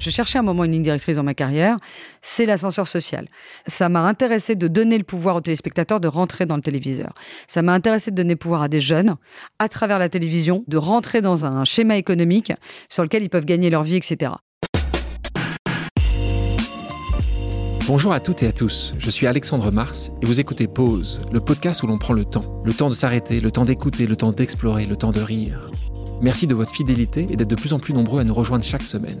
Je cherchais un moment une ligne directrice dans ma carrière, c'est l'ascenseur social. Ça m'a intéressé de donner le pouvoir aux téléspectateurs de rentrer dans le téléviseur. Ça m'a intéressé de donner le pouvoir à des jeunes, à travers la télévision, de rentrer dans un schéma économique sur lequel ils peuvent gagner leur vie, etc. Bonjour à toutes et à tous, je suis Alexandre Mars et vous écoutez Pause, le podcast où l'on prend le temps. Le temps de s'arrêter, le temps d'écouter, le temps d'explorer, le temps de rire. Merci de votre fidélité et d'être de plus en plus nombreux à nous rejoindre chaque semaine.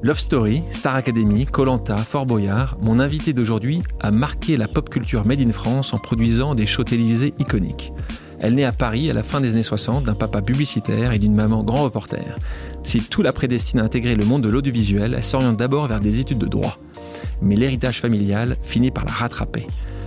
Love Story, Star Academy, Colanta, Fort Boyard, mon invité d'aujourd'hui a marqué la pop culture made in France en produisant des shows télévisés iconiques. Elle naît à Paris à la fin des années 60 d'un papa publicitaire et d'une maman grand reporter. Si tout la prédestine à intégrer le monde de l'audiovisuel, elle s'oriente d'abord vers des études de droit. Mais l'héritage familial finit par la rattraper.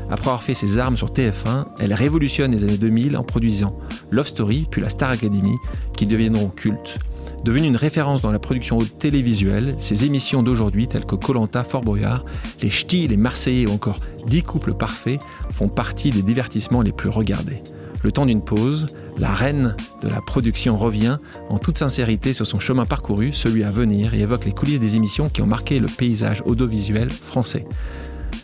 Après avoir fait ses armes sur TF1, elle révolutionne les années 2000 en produisant Love Story puis la Star Academy qui deviendront cultes. Devenue une référence dans la production télévisuelle, ces émissions d'aujourd'hui, telles que Colanta, Fort Boyard, Les Ch'tis, Les Marseillais ou encore 10 couples parfaits, font partie des divertissements les plus regardés. Le temps d'une pause, la reine de la production revient en toute sincérité sur son chemin parcouru, celui à venir, et évoque les coulisses des émissions qui ont marqué le paysage audiovisuel français.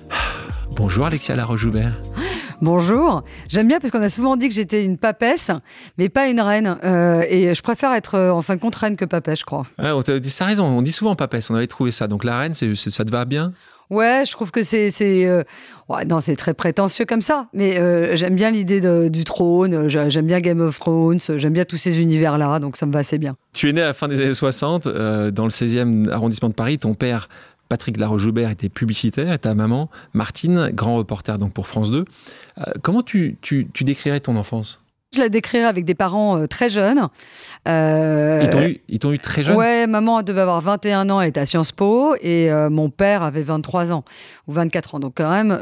Bonjour Alexia Laroche-Joubert. Bonjour. J'aime bien parce qu'on a souvent dit que j'étais une papesse, mais pas une reine. Euh, et je préfère être euh, en fin de compte reine que papesse, je crois. Ah, on t'a dit ça raison. On dit souvent papesse. On avait trouvé ça. Donc la reine, c'est, ça te va bien? Ouais, je trouve que c'est c'est euh, ouais, non, c'est très prétentieux comme ça, mais j'aime bien l'idée du trône, j'aime bien Game of Thrones, j'aime bien tous ces univers là, donc ça me va assez bien. Tu es né à la fin des années 60 dans le 16e arrondissement de Paris, ton père Patrick Laroche-Joubert était publicitaire et ta maman, Martine, grand reporter donc pour France 2. Euh, comment tu, tu, décrirais ton enfance? Je la décrirais avec des parents euh, très jeunes. Euh, ils t'ont eu, très jeune? Ouais, maman devait avoir 21 ans, elle était à Sciences Po, et mon père avait 23 ans, ou 24 ans, donc quand même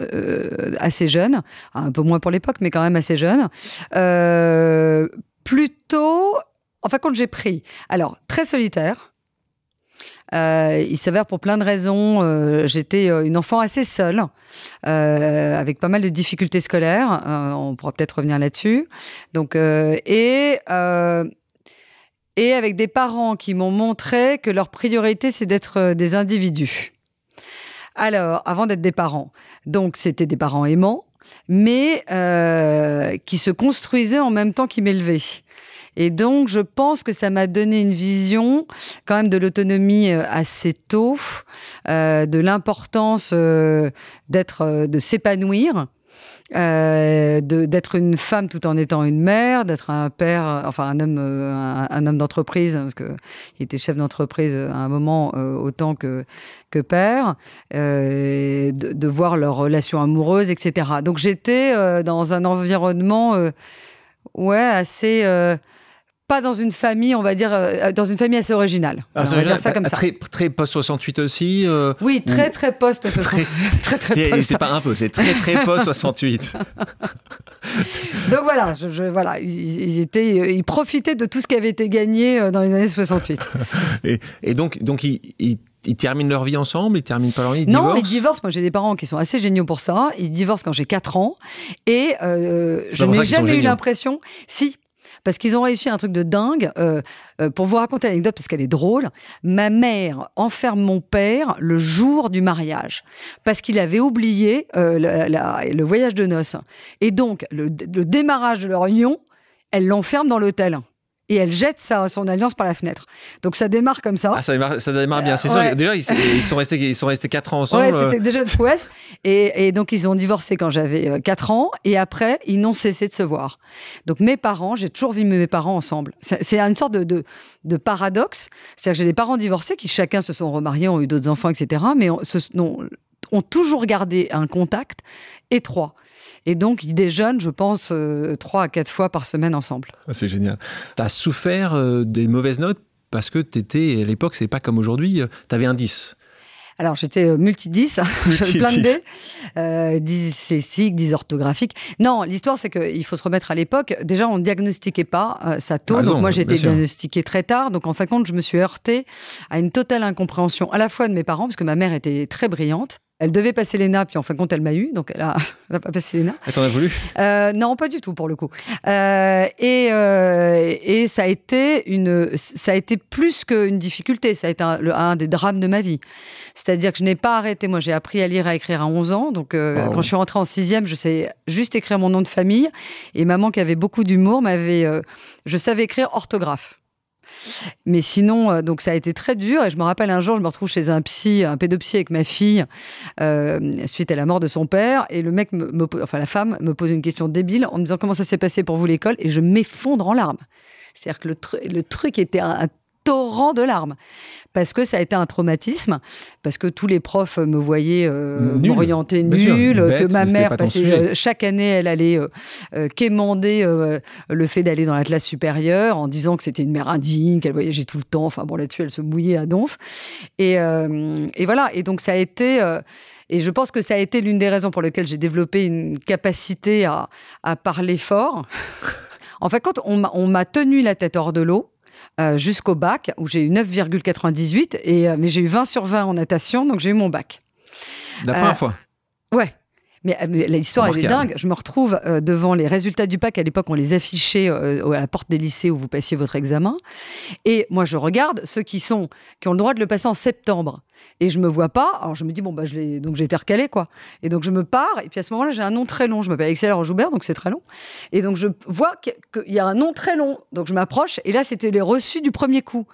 assez jeune, un peu moins pour l'époque, mais quand même assez jeune. plutôt, enfin quand j'ai pris, alors très solitaire, euh, il s'avère pour plein de raisons, euh, j'étais euh, une enfant assez seule, avec pas mal de difficultés scolaires. on pourra peut-être revenir là-dessus. Donc, et et avec des parents qui m'ont montré que leur priorité c'est d'être des individus. Alors, avant d'être des parents, donc c'était des parents aimants, mais qui se construisaient en même temps qu'ils m'élevaient. Et donc, je pense que ça m'a donné une vision quand même de l'autonomie euh, assez tôt, euh, de l'importance euh, d'être, de s'épanouir. d'être une femme tout en étant une mère, d'être un père, enfin un homme, un, homme d'entreprise, parce qu'il était chef d'entreprise à un moment autant que, que père, de, de, voir leurs relations amoureuses, etc. Donc j'étais dans un environnement, ouais, assez pas dans une famille, on va dire, euh, dans une famille assez originale. On va dire ça comme ça. Très, très post-68 aussi euh, Oui, très, très post-68. Très, très, post C'est pas un peu, c'est très, très post-68. Donc voilà, je, voilà ils, étaient, ils profitaient de tout ce qui avait été gagné euh, dans les années 68. et, et, donc, donc ils, ils terminent leur vie ensemble Ils terminent pas leur vie Ils Non, ils divorcent. Moi, j'ai des parents qui sont assez géniaux pour ça. Ils divorcent quand j'ai 4 ans. Et je n'ai jamais eu l'impression... Si, parce qu'ils ont réussi un truc de dingue. Euh, euh, pour vous raconter l'anecdote, parce qu'elle est drôle, ma mère enferme mon père le jour du mariage, parce qu'il avait oublié euh, le voyage de noces. Et donc, le, le démarrage de leur union, elle l'enferme dans l'hôtel et elle jette sa, son alliance par la fenêtre. Donc ça démarre comme ça. Ah, ça démarre, ça démarre bien, c'est sûr. Déjà, ils, sont restés, ils sont restés 4 ans ensemble. Ouais, c'était déjà une prouesse. Et, et, donc, ils ont divorcé quand j'avais 4 euh, ans. Et après, ils n'ont cessé de se voir. Donc, mes parents, j'ai toujours vu mes parents ensemble. C'est une sorte de, de, de paradoxe. C'est-à-dire que j'ai des parents divorcés qui chacun se sont remariés, ont eu d'autres enfants, etc. Mais ont, ont toujours gardé un contact étroit. Et donc, ils déjeunent, je pense, euh, trois à quatre fois par semaine ensemble. Ah, c'est génial. Tu as souffert euh, des mauvaises notes parce que tu étais, à l'époque, c'est pas comme aujourd'hui, euh, tu avais un 10. Alors, j'étais euh, multi-10, j'avais plein de dés, euh, dyslexique, dysorthographique. Non, l'histoire, c'est qu'il faut se remettre à l'époque. Déjà, on ne diagnostiquait pas euh, ça tôt. donc, moi, j'ai été diagnostiquée très tard. Donc, en fin de compte, je me suis heurtée à une totale incompréhension à la fois de mes parents, parce que ma mère était très brillante, elle devait passer l'ENA, puis en fin de compte, elle m'a eu, donc elle n'a a pas passé l'ENA. Elle t'en a voulu? Euh, Non, pas du tout, pour le coup. Euh, et, euh, et ça, a été une, ça a été plus qu'une difficulté, ça a été un, des drames de ma vie. C'est-à-dire que je n'ai pas arrêté. Moi, j'ai appris à lire et à écrire à 11 ans. Donc, quand je suis rentrée en sixième, je sais juste écrire mon nom de famille. Et maman, qui avait beaucoup d'humour, m'avait. je savais écrire orthographe. Mais sinon, euh, donc ça a été très dur. Et je me rappelle un jour, je me retrouve chez un psy, un pédopsie avec ma fille, euh, suite à la mort de son père. Et le mec, me, enfin la femme, me pose une question débile en me disant comment ça s'est passé pour vous l'école? Et je m'effondre en larmes. C'est-à-dire que le, le, truc était un torrent de larmes parce que ça a été un traumatisme, parce que tous les profs me voyaient euh, m'orienter nul, que ma mère passait euh, chaque année, elle allait euh, euh quémander le fait d'aller dans la classe supérieure en disant que c'était une mère indigne, qu'elle voyageait tout le temps. Enfin bon, là-dessus, elle se mouillait à donf. Et, et voilà. Et donc ça a été. Et je pense que ça a été l'une des raisons pour lesquelles j'ai développé une capacité à, à parler fort. en fait, quand on m'a tenu la tête hors de l'eau, euh, jusqu'au bac, où j'ai eu 9,98, et, euh, mais j'ai eu 20 sur 20 en natation, donc j'ai eu mon bac. La première euh, fois? Ouais. Mais, l'histoire est dingue. Je me retrouve devant les résultats du bac. À l'époque, on les affichait à la porte des lycées où vous passiez votre examen. Et moi, je regarde ceux qui sont qui ont le droit de le passer en septembre et je me vois pas. Alors je me dis bon bah je l'ai donc j'ai été recalé quoi. Et donc je me pars et puis à ce moment-là j'ai un nom très long. Je m'appelle Alexandre Joubert donc c'est très long. Et donc je vois qu'il y a un nom très long. Donc je m'approche et là c'était les reçus du premier coup.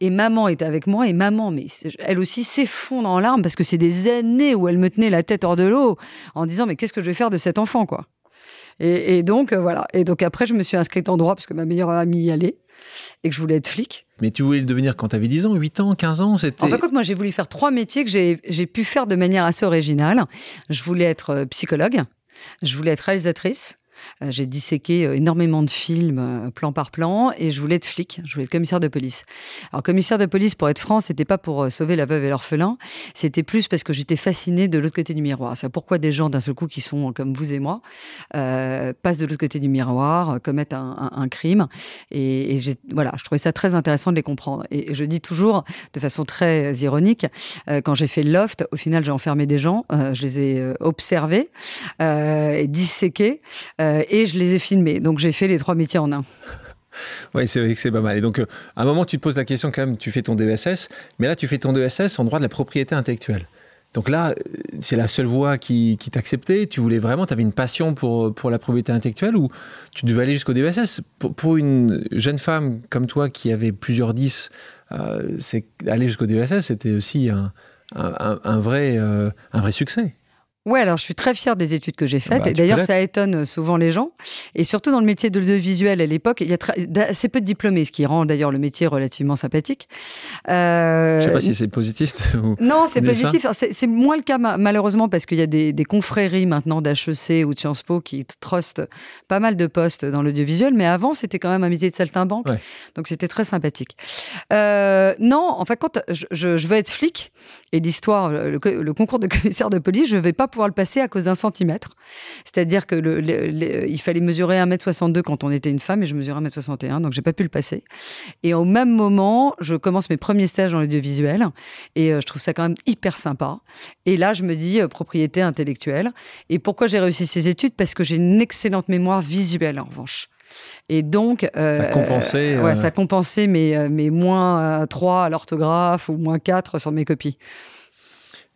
Et maman était avec moi et maman, mais elle aussi s'effondre en larmes parce que c'est des années où elle me tenait la tête hors de l'eau en disant mais qu'est-ce que je vais faire de cet enfant quoi? Et, donc euh, voilà. Et donc après je me suis inscrite en droit parce que ma meilleure amie y allait et que je voulais être flic. Mais tu voulais le devenir quand tu avais 10 ans, 8 ans, 15 ans c'était... En fait, moi, j'ai voulu faire trois métiers que j'ai pu faire de manière assez originale. Je voulais être euh, psychologue, je voulais être réalisatrice, j'ai disséqué euh, énormément de films, euh, plan par plan, et je voulais être flic, je voulais être commissaire de police. Alors, commissaire de police, pour être franc, c'était pas pour sauver la veuve et l'orphelin, c'était plus parce que j'étais fascinée de l'autre côté du miroir. C'est pourquoi des gens, d'un seul coup, qui sont comme vous et moi, passent de l'autre côté du miroir, commettent un, crime. Et, voilà, je trouvais ça très intéressant de les comprendre. Et, je dis toujours, de façon très ironique, quand j'ai fait loft, au final, j'ai enfermé des gens, je les ai observés et disséqués. Euh, et je les ai filmés. Donc j'ai fait les trois métiers en un. Oui, c'est vrai que c'est pas mal. Et donc, euh, à un moment, tu te poses la question quand même, tu fais ton DESS, mais là, tu fais ton DESS en droit de la propriété intellectuelle. Donc là, euh, c'est la seule voie qui, qui t'acceptait. Tu voulais vraiment, tu avais une passion pour, pour la propriété intellectuelle ou tu devais aller jusqu'au DESS pour, une jeune femme comme toi qui avait plusieurs 10, c'est aller jusqu'au DESS, c'était aussi un, vrai, un vrai succès. Ouais, alors je suis très fière des études que j'ai faites. Bah, et d'ailleurs, ça étonne euh, souvent les gens. Et surtout dans le métier de l'audiovisuel à l'époque, il y a assez peu de diplômés, ce qui rend d'ailleurs le métier relativement sympathique. Euh... Je sais pas si c'est positif. non, c'est positif. C'est moins le cas malheureusement parce qu'il y a des, confréries maintenant d'HEC ou de Sciences Po qui trustent pas mal de postes dans l'audiovisuel. Mais avant, c'était quand même un métier de saltimbanque. Donc c'était très sympathique. Euh, non, en fait, quand je, veux être flic et l'histoire, le, le, concours de commissaire de police, je vais pas pouvoir le passer à cause d'un centimètre. C'est-à-dire que le, il fallait mesurer 1m62 quand on était une femme et je mesurais 1m61, donc j'ai pas pu le passer. Et au même moment, je commence mes premiers stages dans l'audiovisuel et euh, je trouve ça quand même hyper sympa. Et là, je me dis euh, propriété intellectuelle. Et pourquoi j'ai réussi ces études? Parce que j'ai une excellente mémoire visuelle en revanche. Et donc, euh, ça compensait. ouais, ça compensait mes, mes moins 3 à l'orthographe ou moins 4 sur mes copies.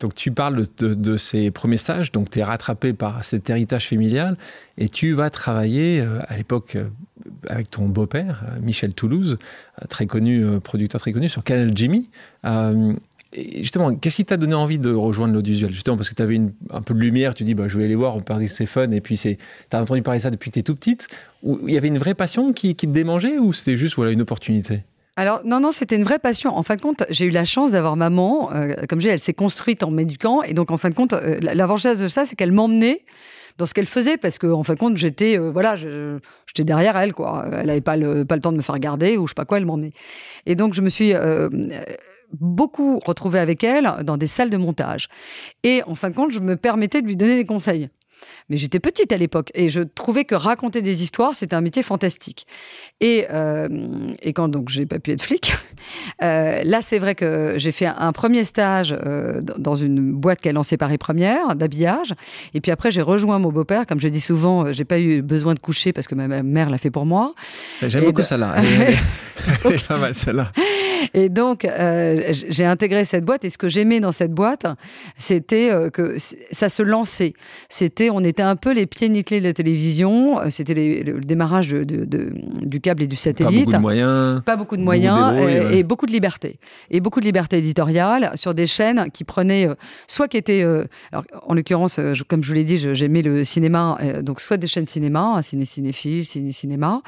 Donc tu parles de, ces premiers stages, donc tu es rattrapé par cet héritage familial et tu vas travailler euh, à l'époque euh, avec ton beau-père, euh, Michel Toulouse, très connu, producteur très connu sur Canal Jimmy. justement, qu'est-ce qui t'a donné envie de rejoindre l'audiovisuel? Justement parce que tu avais un peu de lumière, tu dis bah, je vais aller voir, on parlait que c'est fun, et puis tu as entendu parler ça depuis que tu es tout petite. Il y avait une vraie passion qui, qui te démangeait ou c'était juste voilà, une opportunité? Alors non, non, c'était une vraie passion. En fin de compte, j'ai eu la chance d'avoir maman, euh, comme j'ai, elle s'est construite en m'éduquant, et donc en fin de compte, euh, l'avantage de ça, c'est qu'elle m'emmenait dans ce qu'elle faisait, parce qu'en en fin de compte, j'étais, euh, voilà, j'étais derrière elle, quoi. Elle n'avait pas le, pas le temps de me faire garder ou je sais pas quoi, elle m'emmenait. Et donc je me suis beaucoup retrouvée avec elle dans des salles de montage. Et en fin de compte, je me permettais de lui donner des conseils. Mais j'étais petite à l'époque et je trouvais que raconter des histoires, c'était un métier fantastique. Et, euh, et quand donc j'ai pas pu être flic, euh, là c'est vrai que j'ai fait un premier stage euh, dans une boîte qui a lancé Paris Première d'habillage. Et puis après j'ai rejoint mon beau-père. Comme je dis souvent, j'ai pas eu besoin de coucher parce que ma mère l'a fait pour moi. J'aime beaucoup ça là. Elle est pas mal celle-là. Et donc, euh, j'ai intégré cette boîte. Et ce que j'aimais dans cette boîte, c'était que ça se lançait. C'était, on était un peu les pieds nickelés de la télévision. Euh, c'était le démarrage de, du câble et du satellite. Pas beaucoup de moyens. Pas beaucoup de moyens et, beaucoup de liberté. Et beaucoup de liberté éditoriale sur des chaînes qui prenaient, soit qui étaient, alors, en l'occurrence, comme je vous l'ai dit, j'aimais le cinéma, donc soit des chaînes cinéma, ciné cinéphile, ciné cinéma,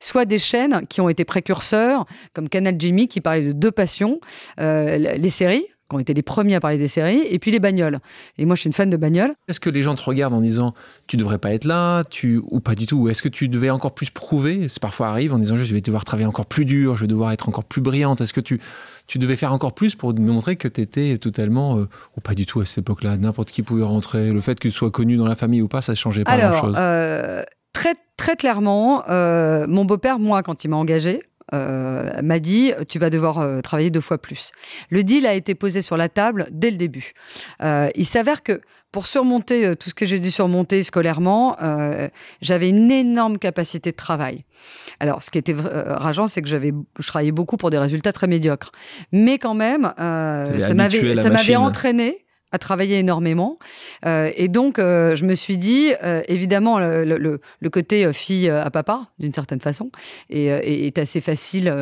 soit des chaînes qui ont été précurseurs, comme Canal Jimmy, qui parlait de deux passions, euh, les séries, qui ont été les premiers à parler des séries, et puis les bagnoles. Et moi, je suis une fan de bagnoles. Est-ce que les gens te regardent en disant tu devrais pas être là, tu ou pas du tout Ou est-ce que tu devais encore plus prouver? C'est parfois arrive en disant je vais devoir travailler encore plus dur, je vais devoir être encore plus brillante. Est-ce que tu tu devais faire encore plus pour montrer que tu étais totalement, euh, ou pas du tout à cette époque-là, n'importe qui pouvait rentrer. Le fait que tu sois connu dans la famille ou pas, ça ne changeait pas grand-chose. Euh, très, très clairement, mon beau-père, moi, quand il m'a engagé, euh, m'a dit tu vas devoir euh, travailler deux fois plus. Le deal a été posé sur la table dès le début. Euh, il s'avère que pour surmonter tout ce que j'ai dû surmonter scolairement, j'avais une énorme capacité de travail. Alors, ce qui était rageant, c'est que j'avais, je travaillais beaucoup pour des résultats très médiocres. Mais quand même, ça m'avait entraîné à travailler énormément. Euh, et donc, euh, je me suis dit, euh, évidemment, le, côté fille à papa, d'une certaine façon, est, est assez facile.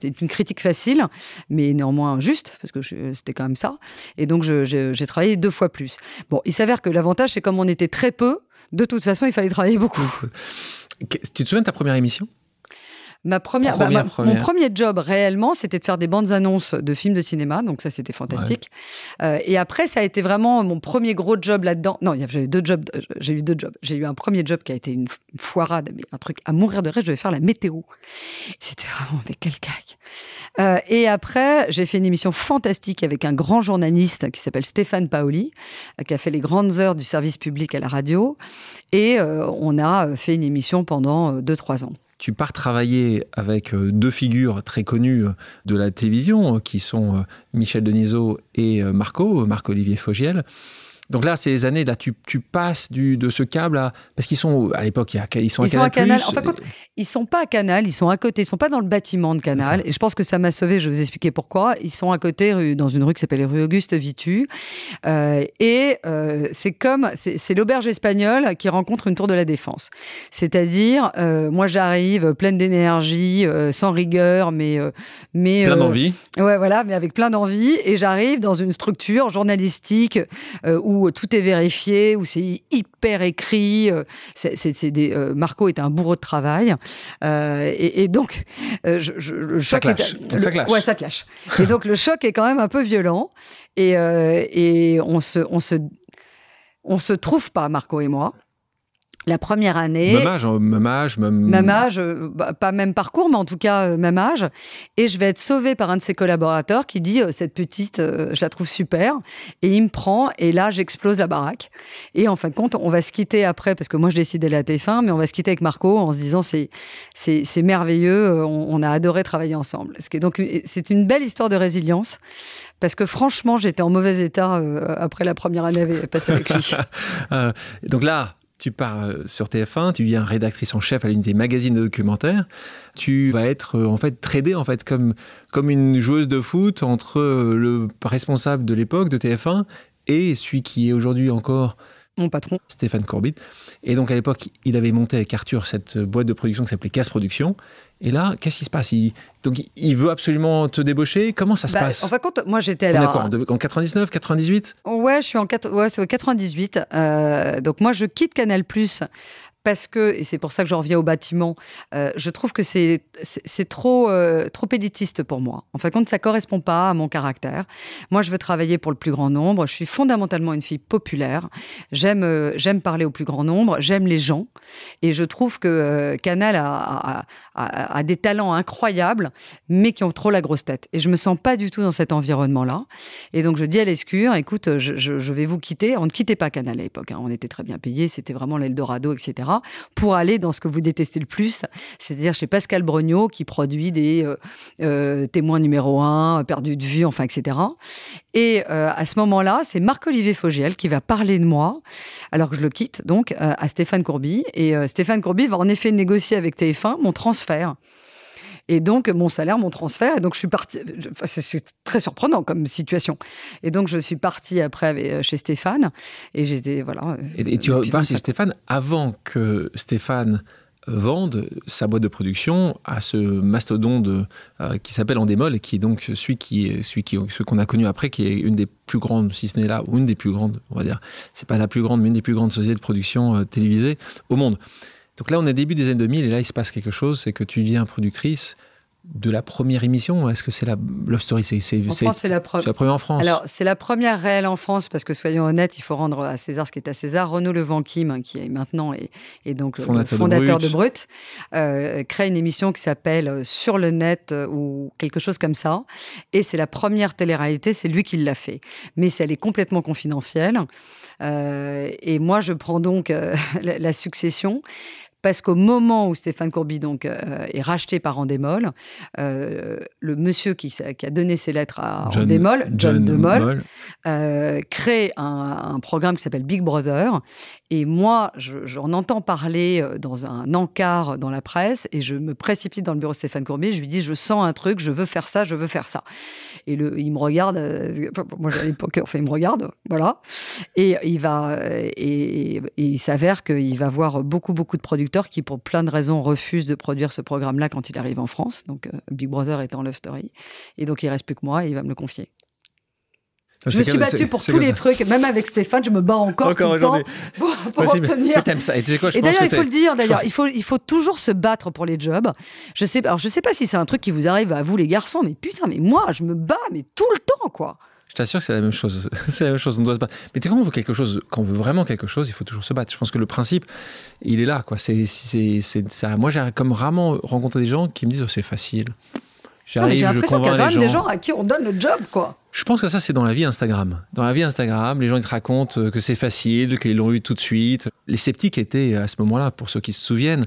c'est une critique facile, mais néanmoins juste, parce que c'était quand même ça. Et donc, j'ai travaillé deux fois plus. Bon, il s'avère que l'avantage, c'est comme on était très peu, de toute façon, il fallait travailler beaucoup. Tu te souviens de ta première émission? Ma première, bah, Mon premier job réellement, c'était de faire des bandes annonces de films de cinéma, donc ça c'était fantastique. Euh, et après, ça a été vraiment mon premier gros job là-dedans. Non, j'avais deux jobs. Euh, j'ai eu deux jobs. J'ai eu un premier job qui a été une, foirade, mais un truc à mourir de rêve. Je devais faire la météo. C'était vraiment mais quel cac. Euh, et après, j'ai fait une émission fantastique avec un grand journaliste qui s'appelle Stéphane Paoli, qui a fait les grandes heures du service public à la radio. Et on a fait une émission pendant 2-3 ans tu pars travailler avec euh, deux figures très connues euh, de la télévision, euh, qui sont Michel Denisot et Marco, Marc-Olivier Fogiel. Donc là, ces années-là, tu, tu, passes du, de ce câble à. Parce qu'ils sont, à l'époque, ils sont à ils Canal. Sont à Canal. En fait, ils sont pas à Canal, ils sont à côté. Ils sont pas dans le bâtiment de Canal. Et je pense que ça m'a sauvé, je vais vous expliquer pourquoi. Ils sont à côté, dans une rue qui s'appelle rue Auguste Vitu. Euh, et euh, c'est comme. C'est l'auberge espagnole qui rencontre une tour de la Défense. C'est-à-dire, euh, moi, j'arrive pleine d'énergie, sans rigueur, mais. mais plein d'envie. Ouais, voilà, mais avec plein d'envie. Et j'arrive dans une structure journalistique où tout est vérifié, où c'est hyper écrit. Euh, c'est, des, euh, Marco est un bourreau de travail. Euh, et, donc, je, le choc ça ça clash. Ouais, ça clash. et donc, le choc est quand même un peu violent. Et, et on se, on se, on se trouve pas, Marco et moi la première année. Même âge, hein, même âge, même. Même âge, euh, bah, pas même parcours, mais en tout cas, euh, même âge. Et je vais être sauvée par un de ses collaborateurs qui dit euh, Cette petite, je la trouve super. Et il me prend, et là, j'explose la baraque. Et en fin de compte, on va se quitter après, parce que moi, je décidais la TF1, mais on va se quitter avec Marco en se disant C'est, c'est, merveilleux, on, a adoré travailler ensemble. Donc, c'est une belle histoire de résilience. Parce que franchement, j'étais en mauvais état après la première année passée avec lui. donc là, tu pars euh, sur TF1, tu deviens rédactrice en chef à l'une des magazines de documentaires. Tu vas être euh, en fait tradée en fait comme comme une joueuse de foot entre euh, le responsable de l'époque de TF1 et celui qui est aujourd'hui encore mon patron. Stéphane Corbit. Et donc à l'époque, il avait monté avec Arthur cette boîte de production qui s'appelait Casse Production. Et là, qu'est-ce qui se passe? Il, Donc il veut absolument te débaucher? Comment ça se bah, passe? En fait, moi j'étais là. En 99, 98 Ouais, je suis en ouais, 98. Euh, donc moi je quitte Canal Plus parce que, et c'est pour ça que je reviens au bâtiment, euh, je trouve que c'est trop, euh, trop éditiste pour moi. En fin de compte, ça correspond pas à mon caractère. Moi, je veux travailler pour le plus grand nombre. Je suis fondamentalement une fille populaire. J'aime euh, parler au plus grand nombre. J'aime les gens. Et je trouve que Canal a, a, a, des talents incroyables, mais qui ont trop la grosse tête. Et je me sens pas du tout dans cet environnement-là. Et donc, je dis à l'escure, écoute, je, vais vous quitter. On ne quittait pas Canal à l'époque. Hein. On était très bien payés. C'était vraiment l'Eldorado, etc pour aller dans ce que vous détestez le plus, c'est-à-dire chez Pascal Brognaud qui produit des euh, euh, témoins numéro un, perdus de vue, enfin, etc. Et euh, à ce moment-là, c'est Marc-Olivier Fogiel qui va parler de moi, alors que je le quitte, donc, à Stéphane Courby. Et Stéphane Courby va en effet négocier avec TF1 mon transfert. Et donc, mon salaire, mon transfert. Et donc, je suis partie. c'est très surprenant comme situation. Et donc, je suis partie après euh, chez Stéphane. Et j'étais. Voilà. Et, tu pars chez Stéphane avant que Stéphane vende sa boîte de production à ce mastodonte euh, qui s'appelle Endemol et qui est donc celui qui celui qui ce qu'on a connu après qui est une des plus grandes si ce n'est là ou une des plus grandes on va dire c'est pas la plus grande mais une des plus grandes sociétés de production euh, télévisée au monde donc là, on est début des années 2000 et là, il se passe quelque chose, c'est que tu deviens productrice de la première émission Est-ce que c'est la Love Story c'est, c'est, c'est la, première en France. Alors, c'est la première réelle en France, parce que soyons honnêtes, il faut rendre à César ce qui est à César. Renaud Levanquim, qui est maintenant et, et donc fondateur, fondateur de Brut, euh, crée une émission qui s'appelle euh, Sur le net euh, ou quelque chose comme ça. Et c'est la première télé-réalité, c'est lui qui l'a fait. Mais elle est complètement confidentielle. et moi, je prends donc la, la, succession parce qu'au moment où Stéphane Courby donc, euh, est racheté par Endemol, euh, le monsieur qui, qui, a donné ses lettres à John, Endemol, John, Demol, euh, crée un, un, programme qui s'appelle Big Brother. Et moi, j'en entends parler dans un encart dans la presse et je me précipite dans le bureau de Stéphane Courby. Je lui dis Je sens un truc, je veux faire ça, je veux faire ça. Et le, il me regarde, moi à l'époque, enfin, il me regarde, voilà. Et il va, et, et il s'avère qu'il va voir beaucoup, beaucoup de producteurs qui, pour plein de raisons, refuse de produire ce programme-là quand il arrive en France. Donc, euh, Big Brother étant Love Story. Et donc, il reste plus que moi et il va me le confier. Je me suis battue pour tous les trucs, même avec Stéphane, je me bats encore, tout le temps pour, obtenir. ça. Et, quoi, d'ailleurs, il faut le dire, d'ailleurs, il faut, il faut toujours se battre pour les jobs. Je sais, alors je sais pas si c'est un truc qui vous arrive à vous les garçons, mais putain, mais moi, je me bats, mais tout le temps, quoi. Je t'assure que c'est la même chose. c'est la même chose. On doit se battre. Mais quand on veut quelque chose, quand on veut vraiment quelque chose, il faut toujours se battre. Je pense que le principe, il est là. Quoi. C'est, c'est, ça. Moi, j'ai comme rarement rencontré des gens qui me disent oh, c'est facile. J'arrive, j'ai l'impression qu'il y a quand même des gens à qui on donne le job, quoi. Je pense que ça, c'est dans la vie Instagram. Dans la vie Instagram, les gens ils te racontent que c'est facile, qu'ils l'ont eu tout de suite. Les sceptiques étaient à ce moment-là, pour ceux qui se souviennent,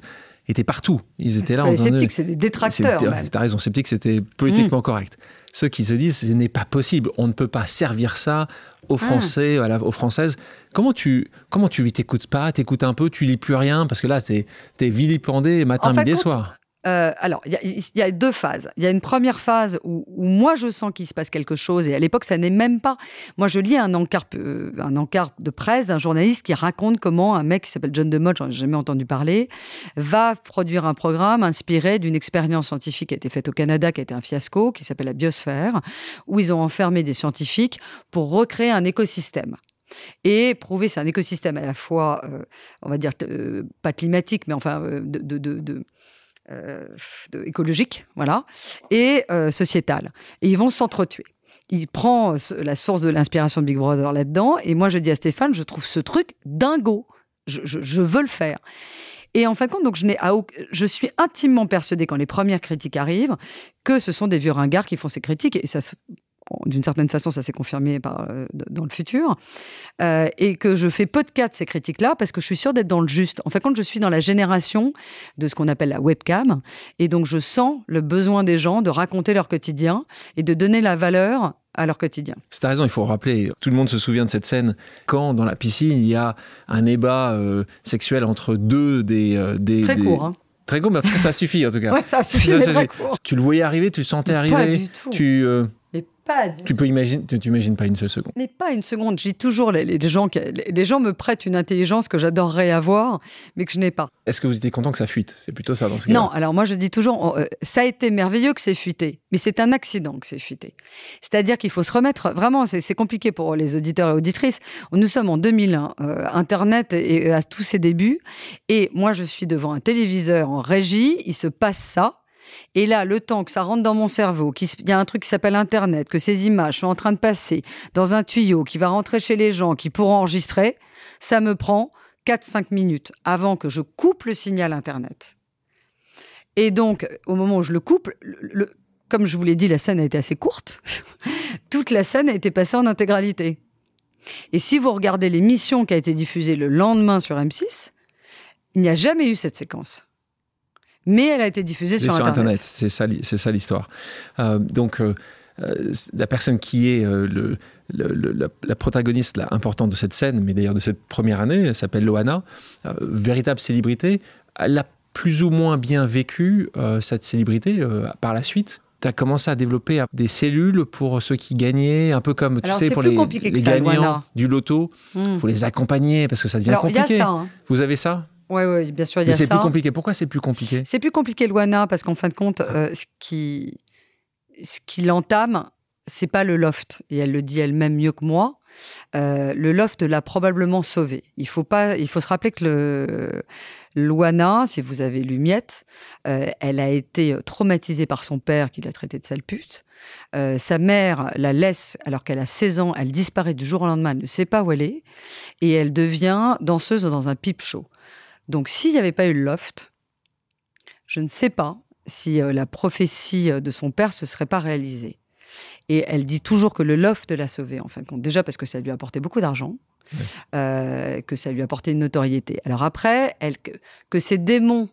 étaient partout. Ils étaient là. les sceptiques, c'est des détracteurs. T'as raison, sceptiques, c'était politiquement mm. correct ceux qui se disent ce n'est pas possible, on ne peut pas servir ça aux ah. Français, aux Françaises. Comment tu, comment tu vis? T'écoutes pas, t'écoutes un peu, tu lis plus rien parce que là, t'es es vilipendé matin, midi soir. Euh, alors, il y, a deux phases. Il y a une première phase où, moi, je sens qu'il se passe quelque chose, et à l'époque, ça n'est même pas. Moi, je lis un encart, euh, un encart de presse d'un journaliste qui raconte comment un mec qui s'appelle John DeMott, j'en ai jamais entendu parler, va produire un programme inspiré d'une expérience scientifique qui a été faite au Canada, qui a été un fiasco, qui s'appelle la biosphère, où ils ont enfermé des scientifiques pour recréer un écosystème et prouver c'est un écosystème à la fois, euh, on va dire, pas climatique, mais enfin de, écologique, voilà, et euh, sociétal. Et ils vont s'entretuer. Il prend la source de l'inspiration de Big Brother là-dedans, et moi je dis à Stéphane, je trouve ce truc dingo, je, veux le faire. Et en fin de compte, donc je, je suis intimement persuadée quand les premières critiques arrivent que ce sont des vieux ringards qui font ces critiques, et ça d'une certaine façon, ça s'est confirmé par, euh, dans le futur, euh, et que je fais peu de cas de ces critiques-là parce que je suis sûre d'être dans le juste. En fait, quand je suis dans la génération de ce qu'on appelle la webcam, et donc je sens le besoin des gens de raconter leur quotidien et de donner la valeur à leur quotidien. C'est raison, il faut rappeler, tout le monde se souvient de cette scène quand dans la piscine il y a un débat euh, sexuel entre deux des... des Très court, hein. Très court, mais ça suffit en tout cas. ouais, ça suffit, mais très court. Tu le voyais arriver, tu le sentais arriver. Pas du tout. Tu, Pas tu peux imaginer, tu n'imagines pas une seule seconde. Mais pas une seconde. J'ai toujours les, les, gens, les gens me prêtent une intelligence que j'adorerais avoir, mais que je n'ai pas. Est-ce que vous étiez content que ça fuite? C'est plutôt ça dans ce cas. Non. Alors moi je dis toujours, euh, ça a été merveilleux que c'est fuité, mais c'est un accident que c'est fuité. C'est-à-dire qu'il faut se remettre. Vraiment, c'est compliqué pour les auditeurs et auditrices. Nous sommes en 2001, euh, Internet est à tous ses débuts, et moi je suis devant un téléviseur en régie. Il se passe ça. Et là, le temps que ça rentre dans mon cerveau, qu'il y a un truc qui s'appelle Internet, que ces images sont en train de passer dans un tuyau qui va rentrer chez les gens, qui pourront enregistrer, ça me prend 4-5 minutes avant que je coupe le signal Internet. Et donc, au moment où je le coupe, comme je vous l'ai dit, la scène a été assez courte. Toute la scène a été passée en intégralité. Et si vous regardez l'émission qui a été diffusée le lendemain sur M6, il n'y a jamais eu cette séquence mais elle a été diffusée sur, Internet. C'est ça, c'est ça l'histoire. Euh, donc, euh, euh, la personne qui est le, la, protagoniste là, importante de cette scène, mais d'ailleurs de cette première année, s'appelle Loana, véritable célébrité. Elle a plus ou moins bien vécu cette célébrité par la suite tu as commencé à développer des cellules pour ceux qui gagnaient, un peu comme, tu sais, pour les, les gagnants du loto. Il hmm. faut les accompagner parce que ça devient Alors, compliqué. Y a ça, hein. Vous avez ça? Oui, ouais, bien sûr, il y a ça. C'est plus compliqué. Pourquoi c'est plus compliqué? C'est plus compliqué, Luana, parce qu'en fin de compte, euh, ce qui, ce qui l'entame, c'est pas le loft. Et elle le dit elle-même mieux que moi. Euh, le loft l'a probablement sauvé. Il faut pas, il faut se rappeler que le Luana, si vous avez lu Miette, euh, elle a été traumatisée par son père qui l'a traitée de sale pute. sa mère la laisse alors qu'elle a 16 ans, elle disparaît du jour au lendemain, elle ne sait pas où elle est, et elle devient danseuse dans un pipe show. Donc s'il n'y avait pas eu le loft, je ne sais pas si euh, la prophétie euh, de son père se serait pas réalisée. Et elle dit toujours que le loft l'a sauvée, en fin de compte. Déjà parce que ça lui a apporté beaucoup d'argent, euh, que ça lui a apporté une notoriété. Alors après, elle, que, ces démons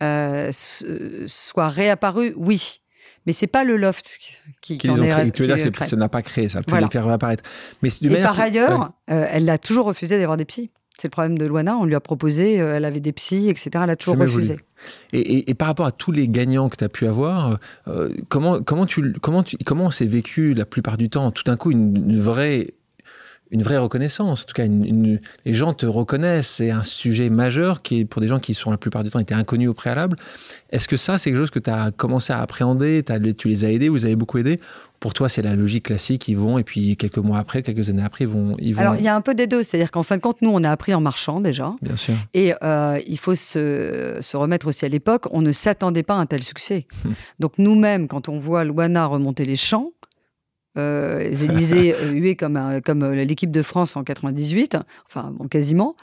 soient réapparus, oui. Mais c'est pas le loft qui, qui, en est, créé. Tu veux dire que ça n'a pas créé, ça peut les faire réapparaître. Mais Et par ailleurs, elle a toujours refusé d'avoir des psys. C'est le problème de Luana. On lui a proposé, euh, elle avait des psys, etc. Elle a toujours refusé. Et, par rapport à tous les gagnants que tu as pu avoir, euh, comment, comment, tu, comment, tu, comment s'est vécu la plupart du temps? Tout d'un coup, une, vraie une vraie reconnaissance. En tout cas, les gens te reconnaissent. C'est un sujet majeur qui est pour des gens qui sont la plupart du temps étaient inconnus au préalable. Est-ce que ça, c'est quelque chose que tu as commencé à appréhender Tu les as aidés, vous avez beaucoup aidé? Pour toi, c'est la logique classique, ils vont, et puis quelques mois après, quelques années après, ils vont. Ils vont... Alors, il y a un peu des deux. C'est-à-dire qu'en fin de compte, nous, on a appris en marchant déjà. Bien sûr. Et euh, il faut se, se, remettre aussi à l'époque, on ne s'attendait pas à un tel succès. Hum. Donc, nous-mêmes, quand on voit Luana remonter les champs, euh, Élysées euh, hués comme, comme euh, l'équipe de France en 98, enfin bon, quasiment,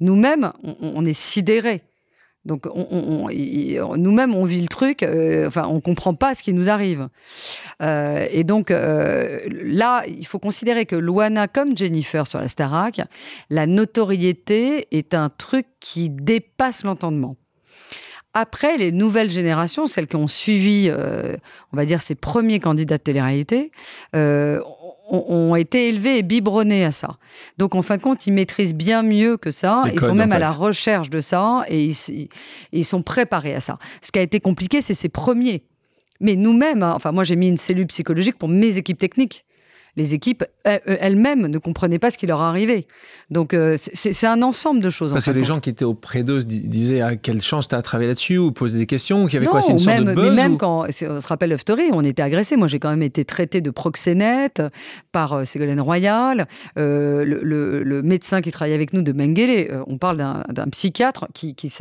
nous-mêmes, on, on, est sidérés. Donc, on, nous-mêmes, on vit le truc, euh, enfin, on comprend pas ce qui nous arrive. Euh, et donc, euh, là, il faut considérer que Luana, comme Jennifer sur la Starac, la notoriété est un truc qui dépasse l'entendement. Après, les nouvelles générations, celles qui ont suivi, on va dire, ces premiers candidats de télé-réalité, ont, été élevés et biberonnés à ça. Donc, en fin de compte, ils maîtrisent bien mieux que ça. ils sont même à la recherche de ça et ils, ils, sont préparés à ça. Ce qui a été compliqué, c'est ces premiers. Mais nous-mêmes, hein, enfin, moi, j'ai mis une cellule psychologique pour mes équipes techniques les équipes elles-mêmes ne comprenaient pas ce qui leur arrivait. Donc euh, c'est un ensemble de choses. Parce que les gens qui étaient auprès d'eux disaient ah, quelle chance tu as travaillé là-dessus ou posaient des questions ou qu'il y avait quoi C'est une sorte de buzz Mais même quand on se rappelle Story, on était agressé. Moi j'ai quand même été traité de proxénète par euh, Ségolène Royal, euh, le, médecin qui travaillait avec nous de Mengele. Euh, on parle d'un psychiatre qui, qui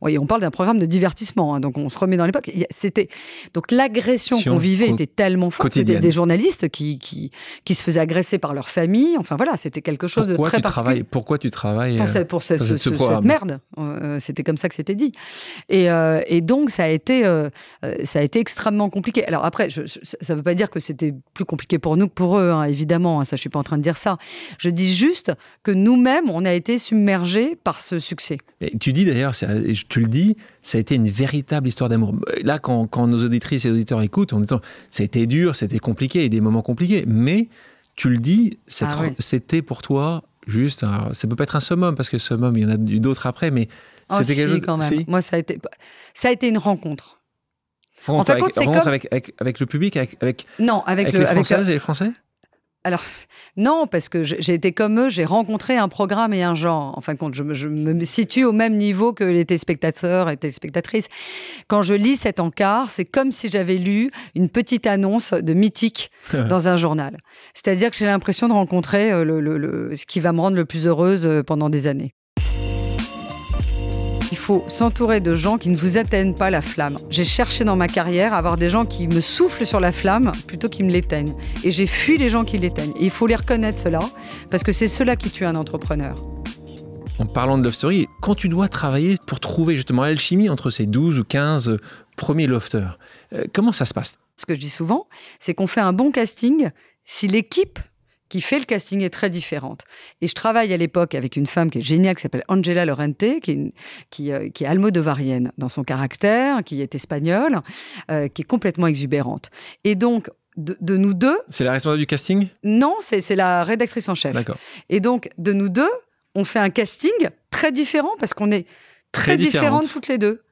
on parle d'un programme de divertissement. Hein, donc on se remet dans l'époque. C'était donc l'agression qu'on vivait était tellement forte. C'était des journalistes qui, qui qui se faisaient agresser par leur famille. Enfin voilà, c'était quelque chose de très particulier. pourquoi tu travailles pour, euh, pour cette merde euh, C'était comme ça que c'était dit. Et, euh, et, donc ça a été ça a été extrêmement compliqué. Alors après, ça ne veut pas dire que c'était plus compliqué pour nous que pour eux, hein, évidemment. Hein, ça, je suis pas en train de dire ça. Je dis juste que nous-mêmes, on a été submergés par ce succès. Et tu dis d'ailleurs, tu le dis, ça a été une véritable histoire d'amour. Là, quand, quand, nos auditrices et auditeurs écoutent, on dit ça a été dur, c'était compliqué, et des moments compliqués, mais tu le dis, ah c'était pour toi juste, ça peut pas être un summum parce que summum, il y en a eu d'autres après, mais oh, c'était quelque chose. quand même. Moi, ça a été, ça a été une rencontre. en fait, avec, comme... avec, avec, le public, avec, non, avec, les Françaises et les Français? Alors, non, parce que j'ai été comme eux, j'ai rencontré un programme et un genre. En fin de compte, je, me situe au même niveau que les téléspectateurs et téléspectatrices. Quand je lis cet encart, c'est comme si j'avais lu une petite annonce de mythique dans un journal. C'est-à-dire que j'ai l'impression de rencontrer euh, le, ce qui va me rendre le plus heureuse euh, pendant des années. Faut s'entourer de gens qui ne vous atteignent pas la flamme. J'ai cherché dans ma carrière à avoir des gens qui me soufflent sur la flamme plutôt qu'ils me l'éteignent. Et j'ai fui les gens qui l'éteignent. Et il faut les reconnaître, cela, parce que c'est cela qui tue un entrepreneur. En parlant de Love Story, quand tu dois travailler pour trouver justement l'alchimie entre ces 12 ou 15 premiers lofters, euh, comment ça se passe? Ce que je dis souvent, c'est qu'on fait un bon casting si l'équipe qui fait le casting est très différente. Et je travaille à l'époque avec une femme qui est géniale, qui s'appelle Angela Lorente, qui est, qui, euh, qui est almodovarienne dans son caractère, qui est espagnole, euh, qui est complètement exubérante. Et donc, de, nous deux... C'est la responsable du casting? Non, c'est la rédactrice en chef. D'accord. Et donc, de nous deux, on fait un casting très différent parce qu'on est très, très différentes toutes les deux.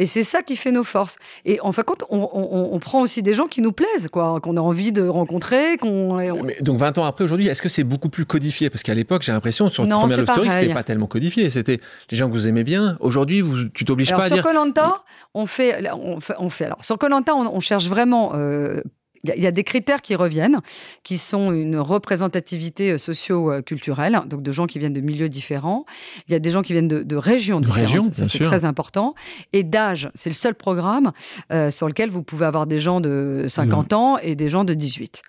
Et c'est ça qui fait nos forces. Et en fin de compte, on, prend aussi des gens qui nous plaisent, quoi, qu'on a envie de rencontrer. Qu'on, donc 20 ans après, aujourd'hui, est-ce que c'est beaucoup plus codifié? Parce qu'à l'époque, j'ai l'impression, sur le premier Love Story, c'était pas tellement codifié. C'était les gens que vous aimez bien. Aujourd'hui, tu t'obliges pas à sur dire... Colanta, on fait, on fait, on fait. Alors, sur Colanta, on, cherche vraiment euh, il y, a des critères qui reviennent, qui sont une représentativité euh, socio-culturelle, donc de gens qui viennent de milieux différents. Il y a des gens qui viennent de, régions différentes, ça, c'est très important. Et d'âge, c'est le seul programme euh, sur lequel vous pouvez avoir des gens de 50 ans et des gens de 18.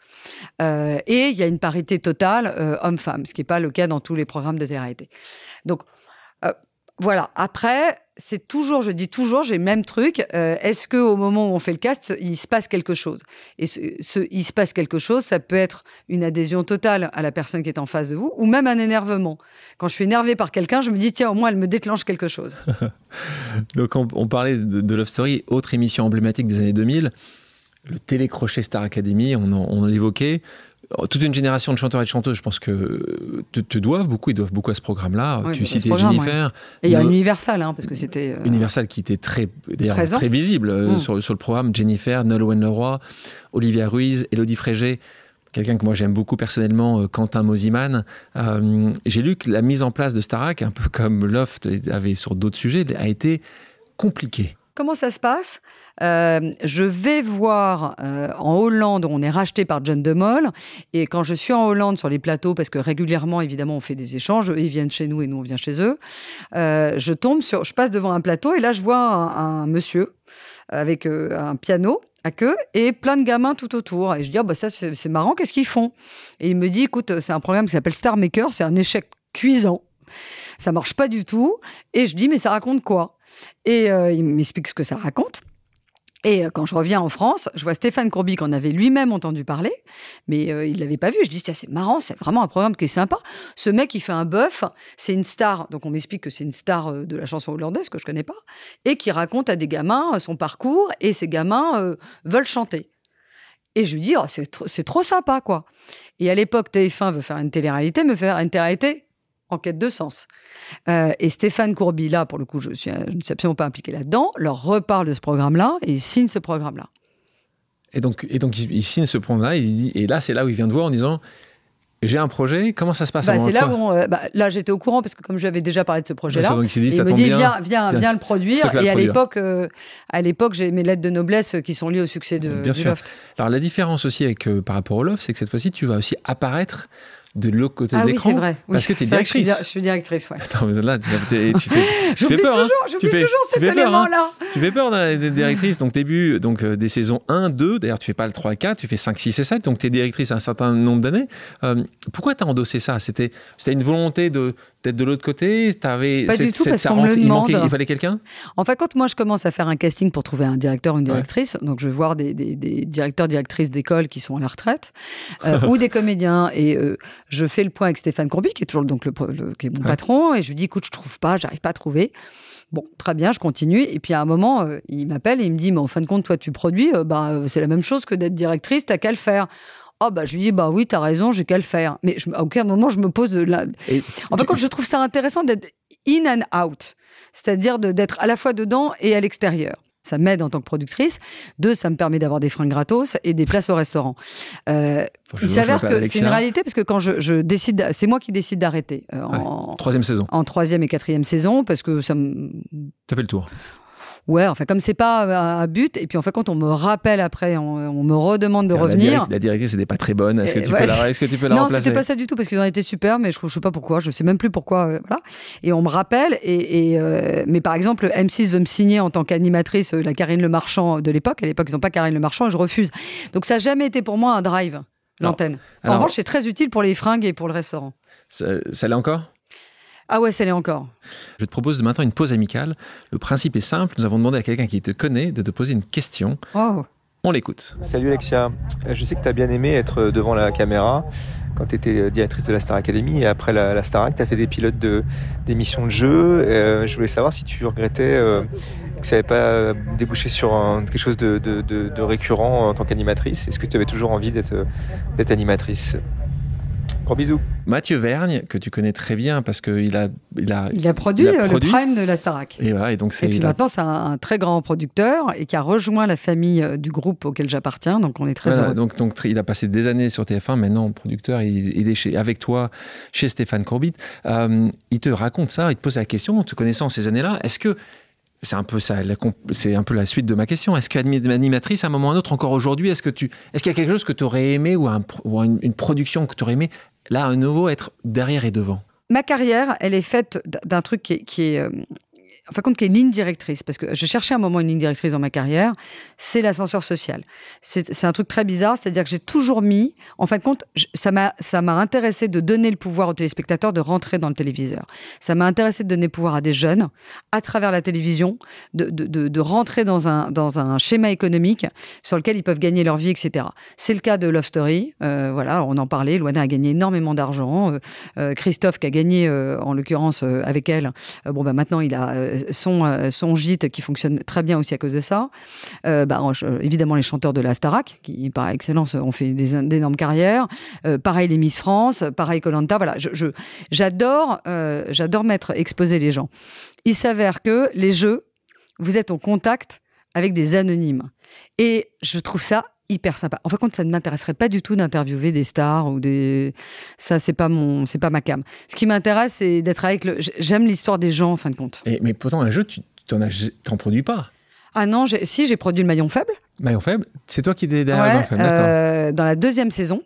Euh, et il y a une parité totale homme-femme, ce qui n'est pas le cas dans tous les programmes de télé-réalité. Donc, voilà. Après, c'est toujours, je dis toujours, j'ai le même truc. Euh, est-ce que au moment où on fait le cast, il se passe quelque chose? Et ce, il se passe quelque chose, ça peut être une adhésion totale à la personne qui est en face de vous, ou même un énervement. Quand je suis énervé par quelqu'un, je me dis tiens, au moins elle me déclenche quelque chose. Donc on, parlait de, Love Story, autre émission emblématique des années 2000, le télécrochet Star Academy, on, on l'évoquait. Oh, toute une génération de chanteurs et de chanteuses, je pense que te, doivent beaucoup, ils doivent beaucoup à ce programme-là. tu citais Jennifer. Et il y a Universal, hein, parce que c'était. Euh, Universal qui était très, très visible euh, mm. sur, sur, le programme. Jennifer, Nolwenn Leroy, Olivia Ruiz, Elodie Frégé quelqu'un que moi j'aime beaucoup personnellement, euh, Quentin Mosiman. J'ai lu que la mise en place de Starac, un peu comme Loft avait sur d'autres sujets, a été compliquée. Comment ça se passe? Euh, Je vais voir euh, en Hollande, on est racheté par John DeMol, et quand je suis en Hollande sur les plateaux, parce que régulièrement, évidemment, on fait des échanges, ils viennent chez nous et nous on vient chez eux, euh, je tombe sur, je passe devant un plateau et là je vois un, monsieur avec un piano à queue et plein de gamins tout autour. Et je dis, ah, bah ça c'est marrant, qu'est-ce qu'ils font? Et il me dit, écoute, c'est un programme qui s'appelle Star Maker, c'est un échec cuisant. Ça marche pas du tout. Et je dis, mais ça raconte quoi? Et euh, il m'explique ce que ça raconte. Et euh, quand je reviens en France, je vois Stéphane Courby qu'on avait lui-même entendu parler, mais euh, il l'avait pas vu. Je dis c'est marrant, c'est vraiment un programme qui est sympa. Ce mec, il fait un bœuf, c'est une star. Donc on m'explique que c'est une star de la chanson hollandaise que je connais pas, et qui raconte à des gamins son parcours, et ces gamins veulent chanter. Et je lui dis oh, c'est trop sympa quoi. Et à l'époque, TF1 veut faire une télé-réalité, me faire une télé-réalité en quête de sens. Euh, et Stéphane Courby, là, pour le coup, je, suis, ne suis absolument pas impliqué là-dedans, leur reparle de ce programme-là et signe ce programme-là. Et donc, et donc il, signe ce programme-là, et, et là, c'est là où il vient de voir en disant j'ai un projet, comment ça se passe bah, C'est là où euh, bah, là j'étais au courant parce que comme j'avais déjà parlé de ce projet-là, il, me dit viens, viens, viens, le produire. Et à l'époque, euh, à l'époque, j'ai mes lettres de noblesse qui sont liées au succès de, Bien du sûr. Loft. Alors la différence aussi avec par rapport au Loft, c'est que cette fois-ci, tu vas aussi apparaître de l'autre côté ah de l'écran. Oui, c'est vrai. Parce que tu es directrice. Je suis, directrice, ouais. Attends, mais là, tu fais, tu fais peur. Toujours, hein. tu fais, toujours cet hein. élément-là. Tu fais peur d'être directrice. Donc, début donc, euh, des saisons 1, 2. D'ailleurs, tu fais pas le 3 et 4, tu fais 5, 6 et 7. Donc, tu es directrice un certain nombre d'années. Euh, pourquoi tu as endossé ça? C'était une volonté de d'être de l'autre côté? Avais, Pas du tout, parce qu'on me le demande. Il, fallait quelqu'un? En fait, quand moi, je commence à faire un casting pour trouver un directeur ou une directrice, donc je vais voir des, des, directeurs, directrices d'école qui sont à la retraite, euh, ou des comédiens, et euh, je fais le point avec Stéphane Courby, qui est toujours donc le, qui est mon patron, et je lui dis, écoute, je trouve pas, j'arrive pas à trouver. Bon, très bien, je continue. Et puis à un moment, euh, il m'appelle et il me dit, mais en fin de compte, toi, tu produis, bah, c'est la même chose que d'être directrice, t'as qu'à le faire. Oh bah je lui dis bah oui t'as raison j'ai qu'à le faire mais je, à aucun moment je me pose de la en fait quand je trouve ça intéressant d'être in and out c'est-à-dire d'être à la fois dedans et à l'extérieur Ça m'aide en tant que productrice. Deux, ça me permet d'avoir des fringues gratos et des places au restaurant. Euh, il s'avère que c'est une réalité parce que quand je, décide, c'est moi qui décide d'arrêter. Euh, en troisième saison. En troisième et quatrième saison parce que ça me. Ça fait le tour. Ouais, enfin, comme c'est pas un but, et puis en fait, quand on me rappelle après, on, me redemande de revenir. La, directrice n'était pas très bonne. Est-ce que, tu peux la, est-ce que tu peux la non, remplacer Non, c'était pas ça du tout, parce qu'ils ont été super, mais je, ne sais pas pourquoi, je sais même plus pourquoi. Euh, voilà. Et on me rappelle, et, euh, mais par exemple, M6 veut me signer en tant qu'animatrice euh, la Karine Le Marchand de l'époque. À l'époque, ils n'ont pas Karine Le Marchand, et je refuse. Donc ça n'a jamais été pour moi un drive, l'antenne. En revanche, c'est très utile pour les fringues et pour le restaurant. Ça, ça l'est encore? Ah ouais, ça l'est encore. Je te propose de maintenant une pause amicale. Le principe est simple. Nous avons demandé à quelqu'un qui te connaît de te poser une question. On l'écoute. Salut Alexia. Euh, je sais que tu as bien aimé être devant la caméra quand tu étais directrice de la Star Academy et après la, la Starac, tu as fait des pilotes d'émissions de, de jeux. Euh, je voulais savoir si tu regrettais euh, que ça n'avait pas débouché sur quelque chose de, de, récurrent en tant qu'animatrice. Est-ce que tu avais toujours envie d'être animatrice? Gros bisous. Mathieu Vergne, que tu connais très bien parce qu'il a, il a, il a produit, euh, le prime de la Starac. Et, voilà, et, donc et puis maintenant, c'est un, très grand producteur et qui a rejoint la famille euh, du groupe auquel j'appartiens. Donc on est très heureux. Donc, donc il a passé des années sur TF1. Maintenant, producteur, il, est chez, avec toi chez Stéphane Courbit. Euh, il te raconte ça, il te pose la question, te connaissant ces années-là, est-ce que c'est un peu ça, c'est un peu la suite de ma question. Est-ce qu'animatrice, à un moment ou à un autre, encore aujourd'hui, est-ce que tu, est-ce qu'il y a quelque chose que tu aurais aimé ou, une, une, production que tu aurais aimé là, à nouveau, être derrière et devant. Ma carrière, elle est faite d'un truc qui est, euh, en fin de compte, qui est une ligne directrice, parce que je cherchais un moment une ligne directrice dans ma carrière, c'est l'ascenseur social. C'est un truc très bizarre, c'est-à-dire que j'ai toujours mis, en fin de compte, ça m'a intéressé de donner le pouvoir aux téléspectateurs de rentrer dans le téléviseur. Ça m'a intéressé de donner le pouvoir à des jeunes, à travers la télévision, de, de, de, rentrer dans un, dans un schéma économique sur lequel ils peuvent gagner leur vie, etc. C'est le cas de Love Story, euh, voilà, on en parlait, Loana a gagné énormément d'argent, euh, euh, Christophe qui a gagné, en l'occurrence, avec elle, bon, bah, maintenant il a son, euh, son gîte qui fonctionne très bien aussi à cause de ça. Euh, bah, évidemment, les chanteurs de la Starac, qui par excellence ont fait d'énormes carrières. Euh, pareil, les Miss France, pareil, Colanta. Voilà, j'adore j'adore mettre, exposer les gens. Il s'avère que les jeux, vous êtes en contact avec des anonymes. Et je trouve ça hyper sympa. En fin de compte, ça ne m'intéresserait pas du tout d'interviewer des stars ou des. Ça, c'est pas mon, c'est pas ma cam. Ce qui m'intéresse, c'est d'être avec le. J'aime l'histoire des gens, en fin de compte. Et, mais pourtant, un jeu, tu t'en, t'en produis pas. Ah non, si, j'ai produit le maillon faible. Maillon faible C'est toi qui es derrière le maillon faible, euh, Dans la deuxième saison.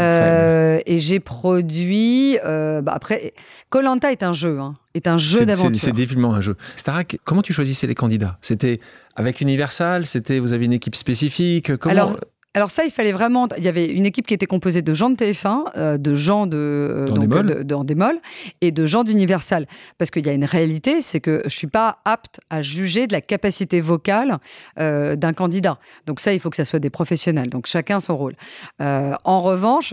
Euh, et j'ai produit. Euh, bah après, Colanta est un jeu, hein, est un jeu d'aventure. C'est définitivement un jeu. Starak, comment tu choisissais les candidats? C'était avec Universal? C'était vous avez une équipe spécifique? Comment... Alors, alors ça, il fallait vraiment. Il y avait une équipe qui était composée de gens de TF1, euh, de gens de euh, de, et de gens d'Universal. Parce qu'il y a une réalité, c'est que je suis pas apte à juger de la capacité vocale euh, d'un candidat. Donc ça, il faut que ça soit des professionnels. Donc chacun son rôle. en revanche,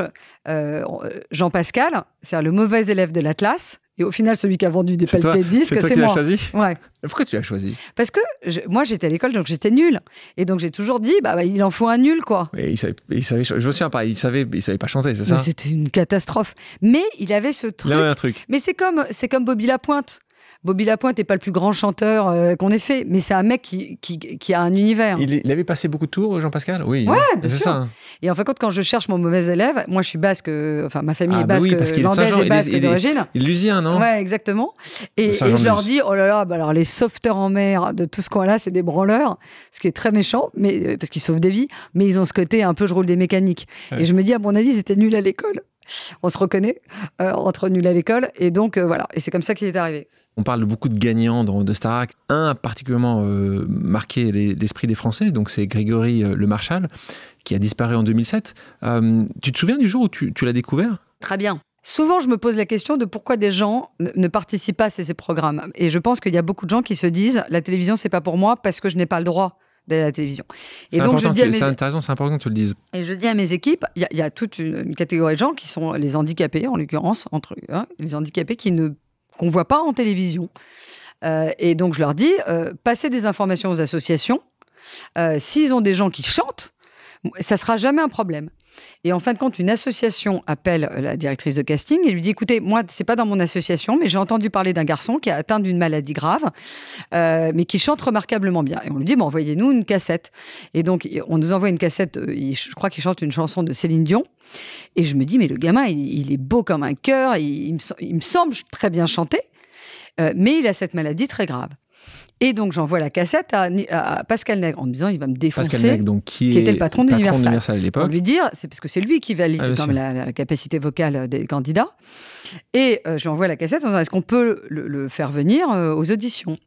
Jean Pascal, c'est le mauvais élève de l'Atlas. Et au final, celui qui a vendu des pelletés de disques, c'est moi. choisi ouais. Pourquoi tu l'as choisi Parce que moi, j'étais à l'école, donc j'étais nul. Et donc, j'ai toujours dit, bah, bah, il en faut un nul, quoi. Et il savait, il savait, je me souviens pas, il savait, il savait pas chanter, c'est ça C'était une catastrophe. Mais il avait ce truc. Il avait un truc. Mais c'est comme, c'est comme Bobby Lapointe. Bobby Lapointe n'est pas le plus grand chanteur euh, qu'on ait fait, mais c'est un mec qui, qui, a un univers. Il, avait passé beaucoup de tours, Jean-Pascal? Oui. Ouais, bien sûr. Ça. Hein. Et en fait, quand je cherche mon mauvais élève, moi je suis basque, euh, enfin ma famille ah, est bah basque, oui, parce landaise et basque d'origine. Il lusien, non? Ouais, exactement. Et, je leur dis, oh là là, bah alors les sauveteurs en mer de tout ce coin-là, c'est des branleurs, ce qui est très méchant, mais euh, parce qu'ils sauvent des vies, mais ils ont ce côté un peu je roule des mécaniques. Et je me dis, à mon avis, c'était nul à l'école. On se reconnaît entre nul à l'école, et donc voilà. Et c'est comme ça qu'il est arrivé. On parle beaucoup de gagnants dans, de Starac. Un a particulièrement euh, marqué l'esprit des Français, donc c'est Grégory euh, Le Marchal, qui a disparu en 2007. Euh, tu te souviens du jour où tu, l'as découvert? Très bien. Souvent, je me pose la question de pourquoi des gens ne, participent pas à ces, programmes. Et je pense qu'il y a beaucoup de gens qui se disent la télévision, c'est pas pour moi parce que je n'ai pas le droit d'aller à la télévision. Et donc, je dis c'est intéressant, c'est important que tu le dises. Et je dis à mes équipes, il y, a toute une, catégorie de gens qui sont les handicapés, en l'occurrence, entre hein, les handicapés qui ne qu'on voit pas en télévision. Euh, et donc je leur dis, euh, passez des informations aux associations. Euh, s'ils ont des gens qui chantent, ça sera jamais un problème. Et en fin de compte, une association appelle la directrice de casting et lui dit écoutez, moi, c'est pas dans mon association, mais j'ai entendu parler d'un garçon qui a atteint d'une maladie grave, euh, mais qui chante remarquablement bien. Et on lui dit bon, envoyez-nous une cassette. Et donc, on nous envoie une cassette. euh, je crois qu'il chante une chanson de Céline Dion. Et je me dis mais le gamin, il, est beau comme un cœur. Il, il me, il me semble très bien chanter, euh, mais il a cette maladie très grave. Et donc, j'envoie la cassette à, Pascal Nègre en me disant il va me défoncer. Pascal Nègre, donc, qui, qui est était le patron d'Universal. à pour l'époque. lui dire, c'est parce que c'est lui qui valide Ah, la, la capacité vocale des candidats. Et euh, je lui envoie la cassette en disant est-ce qu'on peut le, le faire venir euh, aux auditions?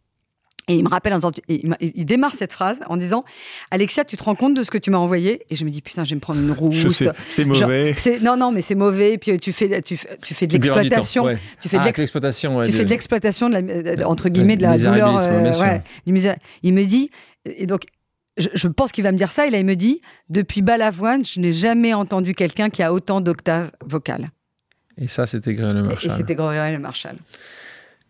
Et il me rappelle, en disant- il, m'a- il démarre cette phrase en disant Alexia, tu te rends compte de ce que tu m'as envoyé? Et je me dis Putain, je vais me prendre une sais, c'est mauvais. non, non, mais c'est mauvais. Et puis euh, tu fais, tu, fais- tu fais de l'exploitation. ouais. Tu fais de Ah, que l'exploitation. ouais, tu de- fais de l'exploitation, de euh, entre guillemets, de la douleur. du misé- Il me dit, et donc, je, je pense qu'il va me dire ça, et là, il me dit, depuis Balavoine, je n'ai jamais entendu quelqu'un qui a autant d'octaves vocales. Et ça, c'était Grégory Le Et Marchal. c'était Grégory Le Marchal.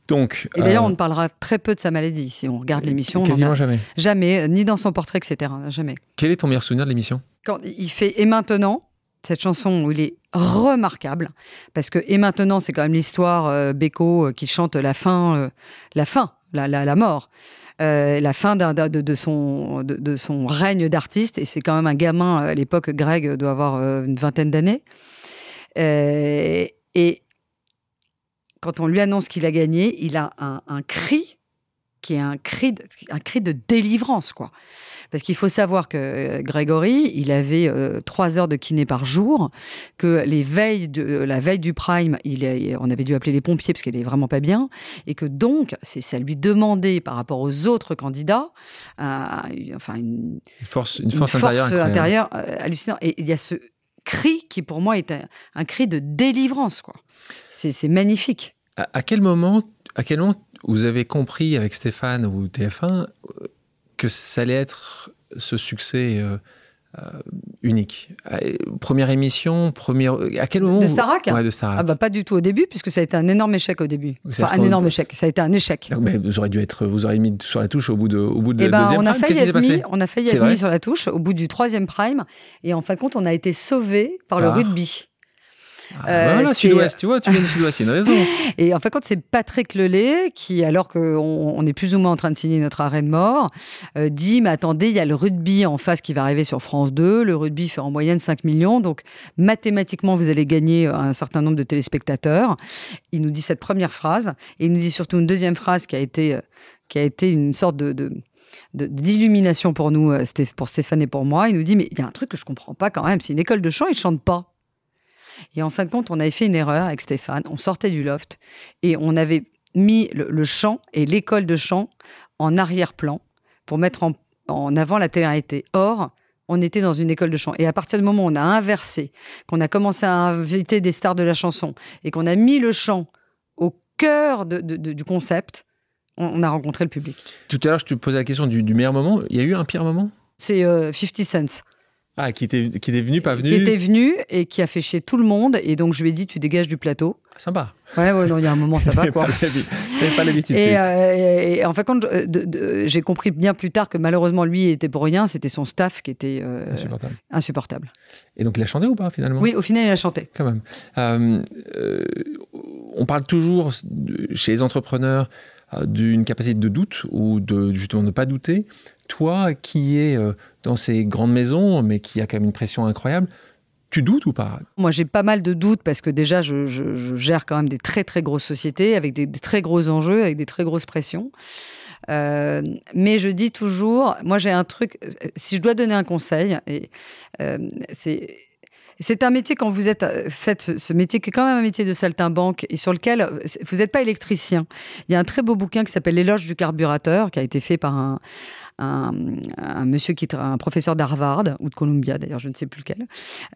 Donc, Et d'ailleurs, euh, on ne parlera très peu de sa maladie si on regarde l'émission. a- Quasiment jamais. Jamais, euh, ni dans son portrait, etc. Jamais. Quel est ton meilleur souvenir de l'émission? Quand il fait Et maintenant, cette chanson où il est remarquable, parce que Et maintenant, c'est quand même l'histoire euh, Beko euh, qui chante la fin, la fin, la, la, la mort. euh, la fin de, de son, de, de son règne d'artiste, et c'est quand même un gamin à l'époque, Greg doit avoir une vingtaine d'années. Euh, et quand on lui annonce qu'il a gagné, il a un, un cri qui est un cri, de, un cri de délivrance, quoi. Parce qu'il faut savoir que euh, Grégory, il avait euh, trois heures de kiné par jour, que les veilles de, euh, la veille du prime, il on avait dû appeler les pompiers parce qu'elle est vraiment pas bien, et que donc, c'est ça lui demandait par rapport aux autres candidats, euh, enfin une, Une force, une intérieure. euh, hallucinante. Et il y a ce cri qui, pour moi, est un, un cri de délivrance, quoi. C'est magnifique. À, à quel moment, à quel moment vous avez compris avec Stéphane ou TF1 euh, que ça allait être ce succès euh, euh, unique? Première émission, première. À quel moment De vous- Starac Ouais, de Starac. Ah bah pas du tout au début, puisque ça a été un énorme échec au début. Enfin, un énorme échec. Ça a été un échec. Mais vous auriez dû être, vous auriez mis sur la touche au bout de, au bout de Eh ben, deuxième on a prime. failli être mis, on a failli être mis sur la touche au bout du troisième prime, et en fin de compte, on a été sauvé par le rugby. Ah, euh, bah voilà, c'est- Sud-Ouest, tu vois, tu viens du Sud-Ouest, il y a une raison. Et en fin de compte, c'est Patrick Lelay qui, alors qu'on on est plus ou moins en train de signer notre arrêt de mort, euh, dit Mais attendez, il y a le rugby en face qui va arriver sur France 2. Le rugby fait en moyenne 5 millions. Donc, mathématiquement, vous allez gagner un certain nombre de téléspectateurs. Il nous dit cette première phrase. Et il nous dit surtout une deuxième phrase qui a été, euh, qui a été une sorte de. d'illumination pour nous, euh, pour Stéphane et pour moi. Il nous dit, mais il y a un truc que je comprends pas quand même. C'est une école de chant, ils chantent pas. Et en fin de compte, on avait fait une erreur avec Stéphane. On sortait du loft et on avait mis le, le chant et l'école de chant en arrière-plan pour mettre en, en avant la télé-réalité. Or, on était dans une école de chant. Et à partir du moment où on a inversé, qu'on a commencé à inviter des stars de la chanson et qu'on a mis le chant au cœur de- de- de- du concept, on, on a rencontré le public. Tout à l'heure, je te posais la question du, du meilleur moment. Il y a eu un pire moment? C'est euh, 50 Cents. Ah, qui était, qui était venu, pas venu? Qui était venu et qui a fait chier tout le monde. Et donc, je lui ai dit, tu dégages du plateau. Sympa. Ouais, ouais, non, il y a un moment, ça va, quoi. Pas l'habitude. Et, euh, et- en de compte, euh, de- de- j'ai compris bien plus tard que malheureusement, lui, il était pour rien. C'était son staff qui était euh, Insupportable. insupportable. Et donc, il a chanté ou pas, finalement? Oui, au final, il a chanté. quand même. Euh, on parle toujours de- chez les entrepreneurs d'une capacité de doute ou de justement ne pas douter. Toi, qui es euh, dans ces grandes maisons, mais qui a quand même une pression incroyable, tu doutes ou pas? Moi, j'ai pas mal de doutes parce que déjà, je, gère quand même des très, très grosses sociétés avec des, très gros enjeux, avec des très grosses pressions. Euh, mais je dis toujours, moi, j'ai un truc, si je dois donner un conseil, euh, c'est. Un métier quand vous êtes faites ce- métier qui est quand même un métier de saltimbanque et sur lequel vous n'êtes pas électricien. Il y a un très beau bouquin qui s'appelle L'éloge du carburateur qui a été fait par un, un, un monsieur qui est un professeur d'Harvard ou de Columbia d'ailleurs, je ne sais plus lequel,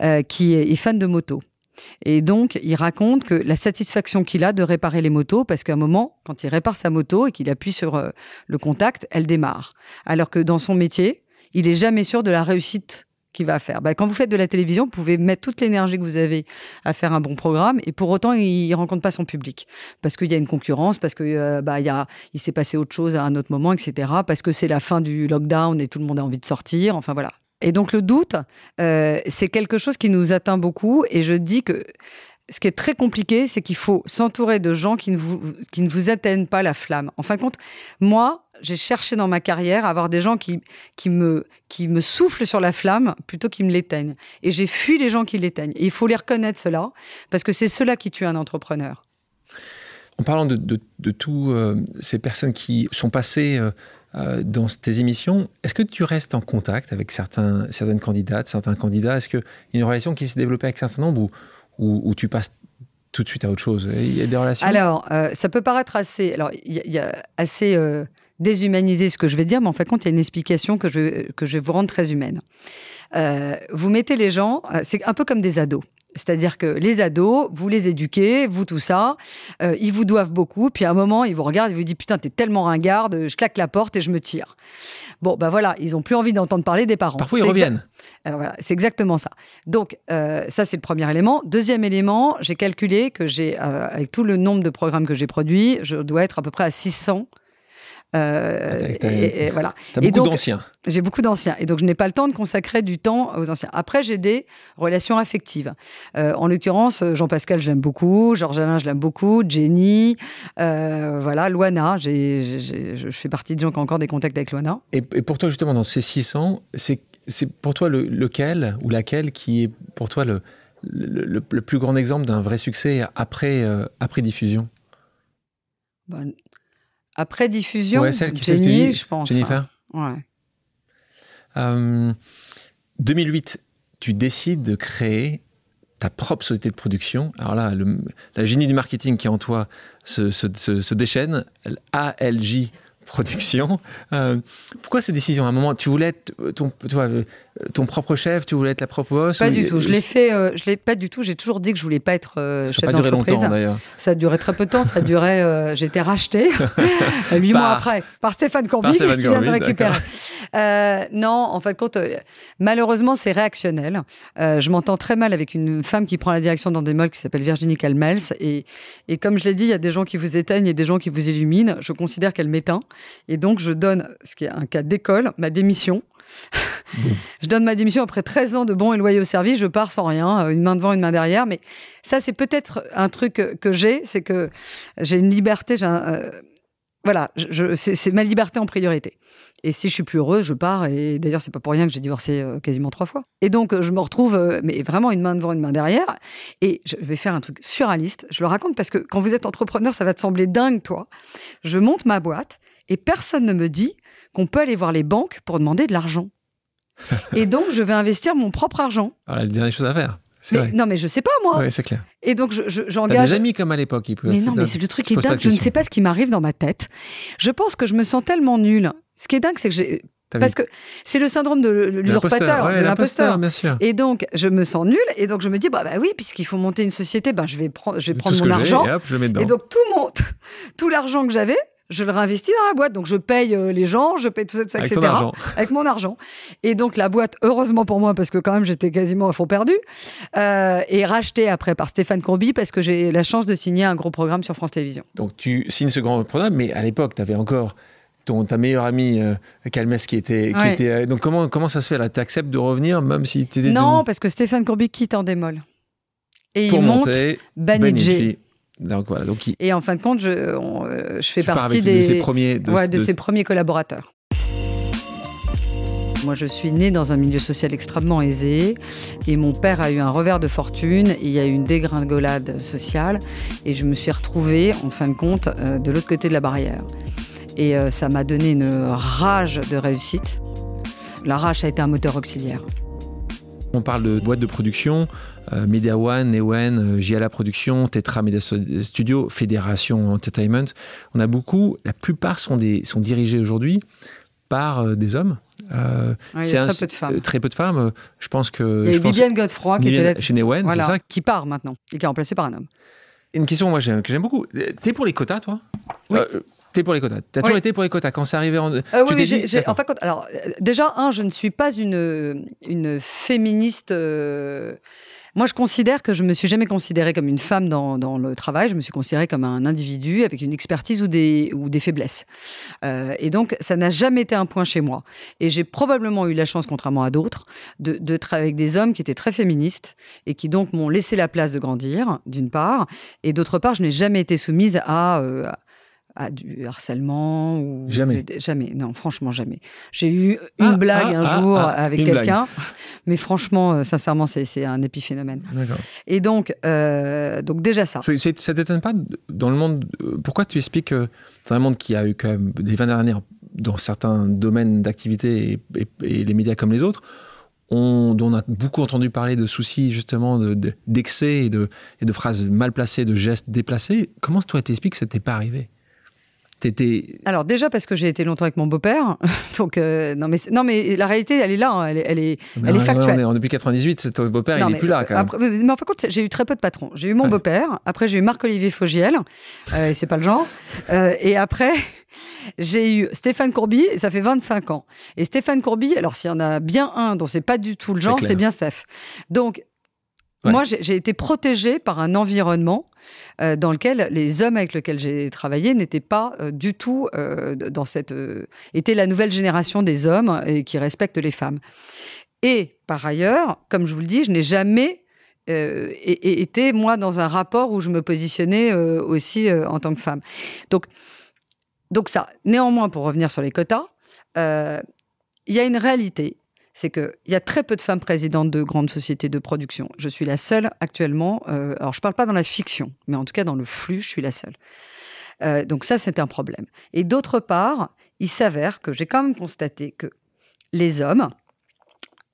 euh, qui est, est fan de moto. Et donc, il raconte que la satisfaction qu'il a de réparer les motos, parce qu'à un moment, quand il répare sa moto et qu'il appuie sur euh, le contact, elle démarre. Alors que dans son métier, il est jamais sûr de la réussite qu'il va faire. Bah, quand vous faites de la télévision, vous pouvez mettre toute l'énergie que vous avez à faire un bon programme, et pour autant, il ne rencontre pas son public. Parce qu'il y a une concurrence, parce qu'il bah, il y a, s'est passé autre chose à un autre moment, etc. Parce que c'est la fin du lockdown et tout le monde a envie de sortir. Enfin voilà. Et donc le doute, euh, c'est quelque chose qui nous atteint beaucoup. Et je dis que ce qui est très compliqué, c'est qu'il faut s'entourer de gens qui ne, vous, qui ne vous atteignent pas la flamme. En fin de compte, moi, j'ai cherché dans ma carrière à avoir des gens qui, qui, me, qui me soufflent sur la flamme plutôt qu'ils me l'éteignent. Et j'ai fui les gens qui l'éteignent. Et il faut les reconnaître, cela, parce que c'est cela qui tue un entrepreneur. En parlant de, de, de toutes euh, ces personnes qui sont passées euh, euh, dans tes émissions, est-ce que tu restes en contact avec certains, certaines candidates, certains candidats? Est-ce qu'il y a une relation qui s'est développée avec certains nombres ou ou, tu passes tout de suite à autre chose? Il y a des relations? Alors, euh, ça peut paraître assez, alors, il y, a assez euh, déshumanisé ce que je vais dire, mais en fait, compte, il y a une explication que je, que je vais vous rendre très humaine. Euh, vous mettez les gens, c'est un peu comme des ados. C'est-à-dire que les ados, vous les éduquez, vous tout ça, ils vous doivent beaucoup, puis à un moment, ils vous regardent, ils vous disent Putain, t'es tellement ringarde, je claque la porte et je me tire. Bon, ben voilà, ils ont plus envie d'entendre parler des parents. Parfois, ils reviennent. voilà, c'est exactement ça. Donc, euh, ça, c'est le premier élément. Deuxième élément, j'ai calculé que j'ai, euh, avec tout le nombre de programmes que j'ai produits, je dois être à peu près à 600 euh, et, voilà. T'as beaucoup d'anciens. J'ai beaucoup d'anciens. Et donc, je n'ai pas le temps de consacrer du temps aux anciens. Après, j'ai des relations affectives. Euh, en l'occurrence, Jean-Pascal, j'aime beaucoup. Georges Alain, je l'aime beaucoup. Jenny. Euh, voilà, Loana. je fais partie de gens qui ont encore des contacts avec Loana. Et, pour toi, justement, dans ces 600, c'est, pour toi le, lequel ou laquelle qui est pour toi le, le, plus grand exemple d'un vrai succès après, après diffusion? Ben, après diffusion, ouais, celle qui Jenny, je pense. Jennifer Ouais. 2008, euh, tu décides de créer ta propre société de production. Alors là, le, la génie du marketing qui est en toi se, se, se déchaîne. ALJ production. Euh, pourquoi ces décisions À un moment, tu voulais être ton, euh, ton propre chef, tu voulais être la propre boss Pas du tout. Je l'ai fait. Euh, je l'ai pas du tout. J'ai toujours dit que je voulais pas être chef d'entreprise. Ça a duré très peu de temps. Ça a duré. j'ai été racheté huit mois après par Stéphane Courby qui vient de récupérer. non, en fait, compte, malheureusement, c'est réactionnel. je m'entends très mal avec une femme qui prend la direction d'Endemol qui s'appelle Virginie Calmels. Et, et comme je l'ai dit, il y a des gens qui vous éteignent et des gens qui vous illuminent. Je considère qu'elle m'éteint. Et donc, je donne, ce qui est un cas d'école, ma démission. je donne ma démission après 13 ans de bons et loyaux service. Je pars sans rien, euh, une main devant, une main derrière. Mais ça, c'est peut-être un truc que j'ai, c'est que j'ai une liberté. Euh, voilà, c'est ma liberté en priorité. Et si je suis plus heureuse, je pars. Et d'ailleurs, c'est pas pour rien que j'ai divorcé euh, quasiment trois fois. Et donc, je me retrouve, mais vraiment une main devant, une main derrière. Et je vais faire un truc surréaliste. Je le raconte parce que quand vous êtes entrepreneur, ça va te sembler dingue, toi. Je monte ma boîte et personne ne me dit qu'on peut aller voir les banques pour demander de l'argent. et donc, je vais investir mon propre argent. Voilà, la dernière chose à faire. non, mais je sais pas, moi. Oui, c'est clair. Et donc, j'engage. Je, des amis comme à l'époque. Mais non, mais c'est le truc qui est dingue. Je ne sais pas ce qui m'arrive dans ma tête. Je pense que je me sens tellement nulle. Ce qui est dingue, c'est que j'ai. Parce que c'est le syndrome de l'usurpateur, de l'imposteur. Et donc, je me sens nulle. Et donc, je me dis, bah, bah oui, puisqu'il faut monter une société, bah, je vais, prendre, je vais prendre mon argent. Et, hop, je le mets et donc, tout, mon, tout l'argent que j'avais, je le réinvestis dans la boîte. Donc, je paye euh, les gens, je paye tout ça, avec etc. Avec mon argent. Et donc, la boîte, heureusement pour moi, parce que quand même, j'étais quasiment à fond perdu, euh, est rachetée après par Stéphane Courby parce que j'ai la chance de signer un gros programme sur France Télévisions. Donc, tu signes ce grand programme, mais à l'époque, tu avais encore ton, ta meilleure amie euh, Calmès qui était, qui était euh, donc comment comment ça se fait là? Tu acceptes de revenir même si tu Non, parce que Stéphane Courby quitte en démol. Et il monte Banijé. Donc, voilà, donc Et en fin de compte, je, euh, je fais partie des, de ses premiers, de, ses premiers collaborateurs. Moi, je suis née dans un milieu social extrêmement aisé et mon père a eu un revers de fortune. il y a eu une dégringolade sociale et je me suis retrouvée, en fin de compte, euh, de l'autre côté de la barrière. Et euh, ça m'a donné une rage de réussite. La rage a été un moteur auxiliaire. On parle de boîte de production, euh, Media One, Newen, euh, JLA Production, Tetra Media Studio, Fédération Entertainment. On a beaucoup, la plupart sont, des, sont dirigés aujourd'hui par euh, des hommes. il y a très peu de femmes. Très peu de femmes. Je pense que. Il y a Vivienne Godefroy qui était chez Newen, c'est ça Qui part maintenant et qui est remplacée par un homme. Une question moi, que j'aime beaucoup. T'es pour les quotas, toi? Oui. T'es pour les quotas. T'as toujours été pour les quotas quand c'est arrivé en. Euh, oui, oui j'ai, en fait, alors déjà un, je ne suis pas une une féministe. Euh, moi, je considère que je me suis jamais considérée comme une femme dans, dans le travail. Je me suis considérée comme un individu avec une expertise ou des, ou des faiblesses. Euh, et donc, ça n'a jamais été un point chez moi. Et j'ai probablement eu la chance, contrairement à d'autres, de, de travailler avec des hommes qui étaient très féministes et qui donc m'ont laissé la place de grandir, d'une part. Et d'autre part, je n'ai jamais été soumise à, euh, à du harcèlement ou Jamais. jamais. Non franchement jamais. J'ai eu une Ah, blague ah, un ah, jour avec quelqu'un. Mais franchement euh, sincèrement c'est c'est un épiphénomène. Et donc euh, donc déjà ça. C'est- c'est- Ça t'étonne pas dans le monde euh, Pourquoi tu expliques que dans un monde qui a eu quand même des 20 dernières dans certains domaines d'activité et, et- et les médias comme les autres, on, dont on a beaucoup entendu parler de soucis justement de- de- d'excès et, de, et de phrases mal placées, de gestes déplacés. Comment toi t'expliques que ça t'est pas arrivé? Alors déjà parce que j'ai été longtemps avec mon beau-père donc euh, non mais non mais la réalité elle est là hein, elle est, elle est Elle est ouais, factuelle. on est- on- depuis 98, c'est ton beau-père, il est mais, plus là quand même. après- mais, en fin de compte, j'ai eu très peu de patrons. J'ai eu mon Ouais. beau-père, après j'ai eu Marc-Olivier Fogiel, euh, c'est pas le genre, Euh, et après j'ai eu Stéphane Courby, et ça fait 25 ans. Et Stéphane Courby, alors s'il y en a bien un dont c'est pas du tout le genre, c'est bien Steph. Donc Moi j'ai été protégée par un environnement euh, dans lequel les hommes avec lesquels j'ai travaillé n'étaient pas euh, du tout euh, dans cette étaient la nouvelle génération des hommes et qui respectent les femmes. Et par ailleurs, comme je vous le dis, je n'ai jamais été moi dans un rapport où je me positionnais aussi en tant que femme. Donc donc ça. Néanmoins, pour revenir sur les quotas, il y a une réalité. C'est qu'il y a très peu de femmes présidentes de grandes sociétés de production. Je suis la seule actuellement. euh, alors, je ne parle pas dans la fiction, mais en tout cas dans le flux, je suis la seule. Euh, donc ça, c'est un problème. Et d'autre part, il s'avère que j'ai quand même constaté que les hommes,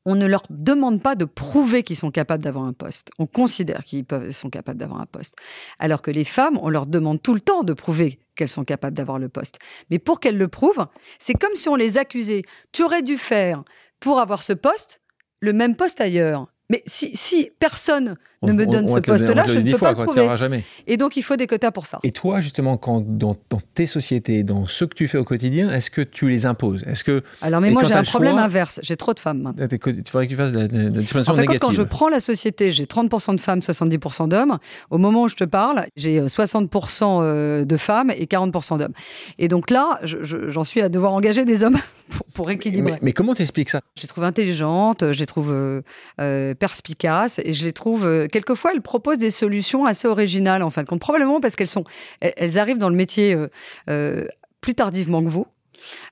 on ne leur demande pas de prouver qu'ils sont capables d'avoir un poste. On considère qu'ils sont capables d'avoir un poste. Alors que les femmes, on leur demande tout le temps de prouver qu'elles sont capables d'avoir le poste. Mais pour qu'elles le prouvent, c'est comme si on les accusait. Tu aurais dû faire, pour avoir ce poste, le même poste ailleurs. Mais si, si personne ne me On- donne on ce poste-là, je ne peux fois, pas le auras jamais. Et donc, il faut des quotas pour ça. Et toi, justement, quand dans, dans tes sociétés, dans ce que tu fais au quotidien, est-ce que tu les imposes? Est-ce que Alors, mais Et moi, j'ai un problème choix- inverse. J'ai trop de femmes il faudrait que tu fasses de la, de la discrimination En fait, quand- négative quand je prends la société, j'ai 30% de femmes, 70% d'hommes. Au moment où je te parle, j'ai euh, 60% euh, de femmes et 40% d'hommes. Et donc là, je- je- j'en suis à devoir engager des hommes pour, pour équilibrer. mais, mais comment t'expliques ça? Je les trouve intelligentes, je les trouve euh, euh, perspicaces et je les trouve. Quelquefois, elles proposent des solutions assez originales, en fin de compte. Probablement parce qu'elles sont, elles, arrivent dans le métier euh, euh, plus tardivement que vous.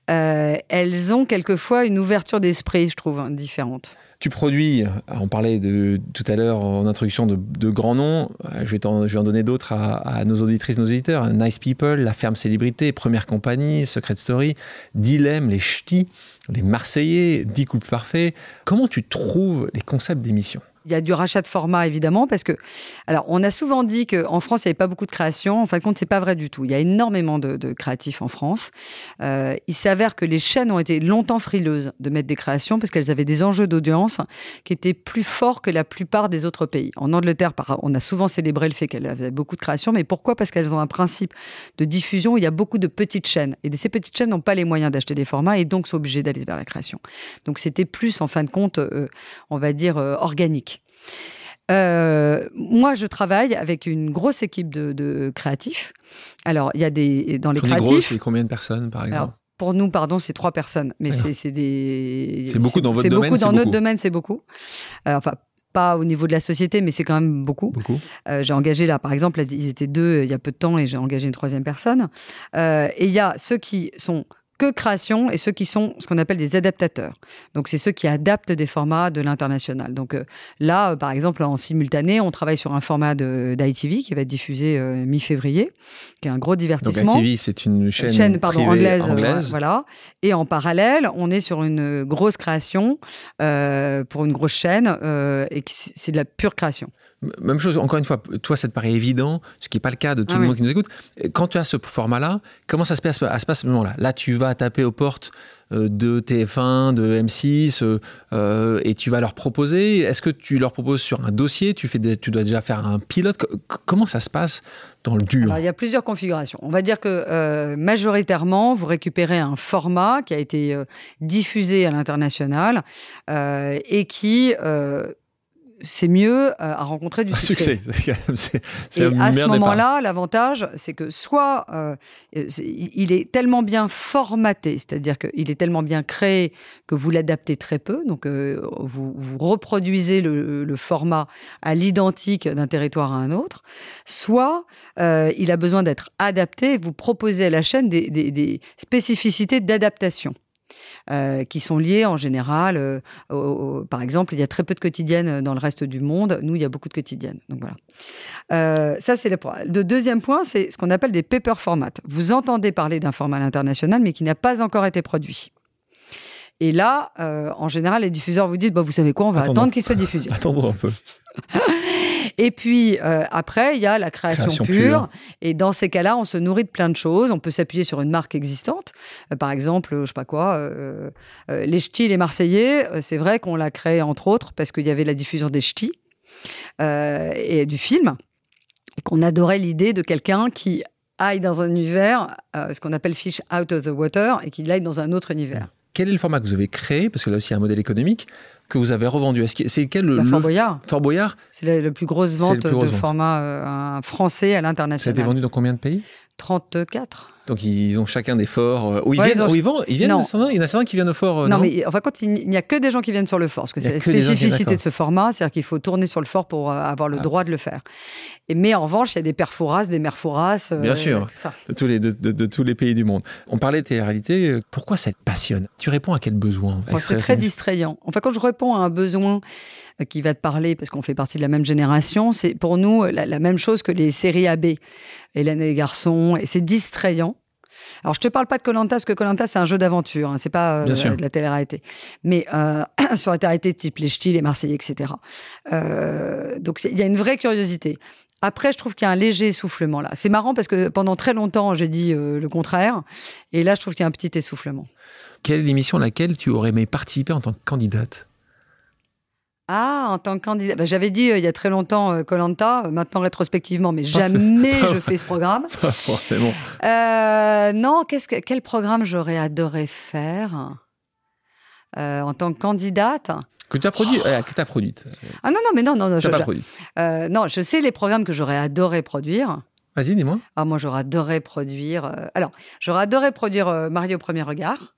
Euh, elles ont quelquefois une ouverture d'esprit, je trouve, hein, différente. Tu produis, on parlait de, tout à l'heure en introduction de, de grands noms, je vais, en donner d'autres à, à nos auditrices, nos auditeurs. Nice People, La Ferme Célébrité, Première Compagnie, Secret Story, Dilemme, Les Ch'tis, Les Marseillais, 10 couples parfaits. Comment tu trouves les concepts d'émissions Il y a du rachat de format, évidemment, parce que, alors, on a souvent dit qu'en France, il n'y avait pas beaucoup de création. En fin de compte, c'est pas vrai du tout. Il y a énormément de, créatifs en France. Euh, il s'avère que les chaînes ont été longtemps frileuses de mettre des créations parce qu'elles avaient des enjeux d'audience qui étaient plus forts que la plupart des autres pays. En Angleterre, on a souvent célébré le fait qu'elles avaient beaucoup de créations, mais pourquoi? Parce qu'elles ont un principe de diffusion. où Il y a beaucoup de petites chaînes. Et ces petites chaînes n'ont pas les moyens d'acheter des formats et donc sont obligées d'aller vers la création. Donc c'était plus, en fin de compte, euh, on va dire, euh, organique. Euh, moi, je travaille avec une grosse équipe de, de créatifs. Alors, il y a des dans les Quand créatifs. c'est combien de personnes, par exemple? Alors, pour nous, pardon, c'est trois personnes, mais c'est des. C'est beaucoup dans votre c'est domaine, beaucoup dans beaucoup. notre domaine, c'est beaucoup. Euh, enfin, pas au niveau de la société, mais c'est quand même beaucoup. Beaucoup. Euh, j'ai engagé là, par exemple, ils étaient deux il y a peu de temps et j'ai engagé une troisième personne. Euh, et il y a ceux qui sont que création et ceux qui sont ce qu'on appelle des adaptateurs. Donc c'est ceux qui adaptent des formats de l'international. Donc euh, là, euh, par exemple, en simultané, on travaille sur un format de- d'ITV qui va être diffusé euh, mi-février, qui est un gros Donc divertissement. ITV, c'est une chaîne, pardon, anglaise, euh, voilà. Et en parallèle, on est sur une grosse création pour une grosse chaîne et c'est de la pure création. Même chose, encore une fois, toi, ça te paraît évident, ce qui n'est pas le cas de tout Ah le oui. monde qui nous écoute. Quand tu as ce format-là, comment ça se passe à, ce moment-là? Là, tu vas taper aux portes euh, de TF1, de M6, euh, euh, et tu vas leur proposer. Est-ce que tu leur proposes sur un dossier? Tu, fais des- tu dois déjà faire un pilote Co- co- Comment ça se passe dans le dur? Alors, il y a plusieurs configurations. On va dire que euh, majoritairement, vous récupérez un format qui a été euh, diffusé à l'international et qui c'est mieux euh, à rencontrer du succès. succès. C'est- Et à ce moment-là, l'avantage, c'est que soit euh, c'est- il est tellement bien formaté, c'est-à-dire qu'il est tellement bien créé que vous l'adaptez très peu, donc euh, vous, vous reproduisez le, le format à l'identique d'un territoire à un autre, soit il a besoin d'être adapté et vous proposez à la chaîne des, des- des spécificités d'adaptation. Euh, qui sont liées en général, euh, au- au- par exemple, il y a très peu de quotidiennes dans le reste du monde. Nous, il y a beaucoup de quotidiennes. Donc voilà. Euh, ça, c'est le point. Le deuxième point, c'est ce qu'on appelle des paper formats. Vous entendez parler d'un format à l'international, mais qui n'a pas encore été produit. Et là, euh, en général, les diffuseurs vous disent bah, Vous savez quoi, on va Attendons. attendre qu'il soit diffusé. Attendons un peu. Et puis euh, après, il y a la création, Création pure. pure. Et dans ces cas-là, on se nourrit de plein de choses. On peut s'appuyer sur une marque existante. Euh, par exemple, je sais pas quoi, euh, les ch'tis, les Marseillais. c'est vrai qu'on l'a créé entre autres parce qu'il y avait la diffusion des ch'tis et du film. Et qu'on adorait l'idée de quelqu'un qui aille dans un univers, ce qu'on appelle fish out of the water, et qu'il aille dans un autre univers. Quel est le format que vous avez créé Parce que là aussi, il y a un modèle économique que vous avez revendu? C'est quel le, Fort Boyard, Fort Boyard c'est la, la plus grosse vente la plus grosse de vente. format euh, français à Ça a été l'international. vendu dans combien de pays? 34 Donc ils ont chacun des forts. euh, Où ils Ouais, viennent, ils ont- où ils vont Ils viennent Non. de certains- Il y en a certains qui viennent au fort. euh, non, mais enfin, quand il n'y a que des gens qui viennent sur le fort, parce que c'est la spécificité de ce format, c'est-à-dire qu'il faut tourner sur le fort pour euh, avoir le Ah. droit de le faire. Et, mais en revanche, il y a des perfouras, des euh, Bien sûr. tout ça. de tous, les, de, de- de tous les pays du monde. On parlait de télé-réalité. Pourquoi ça te passionne? Tu réponds à quel besoin? C'est très distrayant. Enfin, quand je réponds à un besoin qui va te parler, parce qu'on fait partie de la même génération, c'est pour nous la, la même chose que les séries AB, Hélène et les garçons, et c'est distrayant. Alors, je te parle pas de Colanta, parce que Colanta, c'est un jeu d'aventure, hein, c'est pas euh, de la télé-réalité. Mais euh, sur la télé-réalité type les Ch'tis, les Marseillais, etc. Euh, donc, il y a une vraie curiosité. Après, je trouve qu'il y a un léger essoufflement là. C'est marrant parce que pendant très longtemps, j'ai dit euh, le contraire. Et là, je trouve qu'il y a un petit essoufflement. Quelle est l'émission à laquelle tu aurais aimé participer en tant que candidate? Ah, en tant que candidat. Bah, J'avais dit euh, il y a très longtemps Colanta, maintenant rétrospectivement, mais jamais je fais ce programme. Pas forcément. Euh, non, que, quel programme j'aurais adoré faire Euh, en tant que candidate? Que tu as produit euh, Que tu as produite Ah non, non, mais non, non, non, je, pas euh, non, je sais les programmes que j'aurais adoré produire. Vas-y, dis-moi. Ah, moi, j'aurais adoré produire. euh, alors, j'aurais adoré produire euh, Mario au premier regard.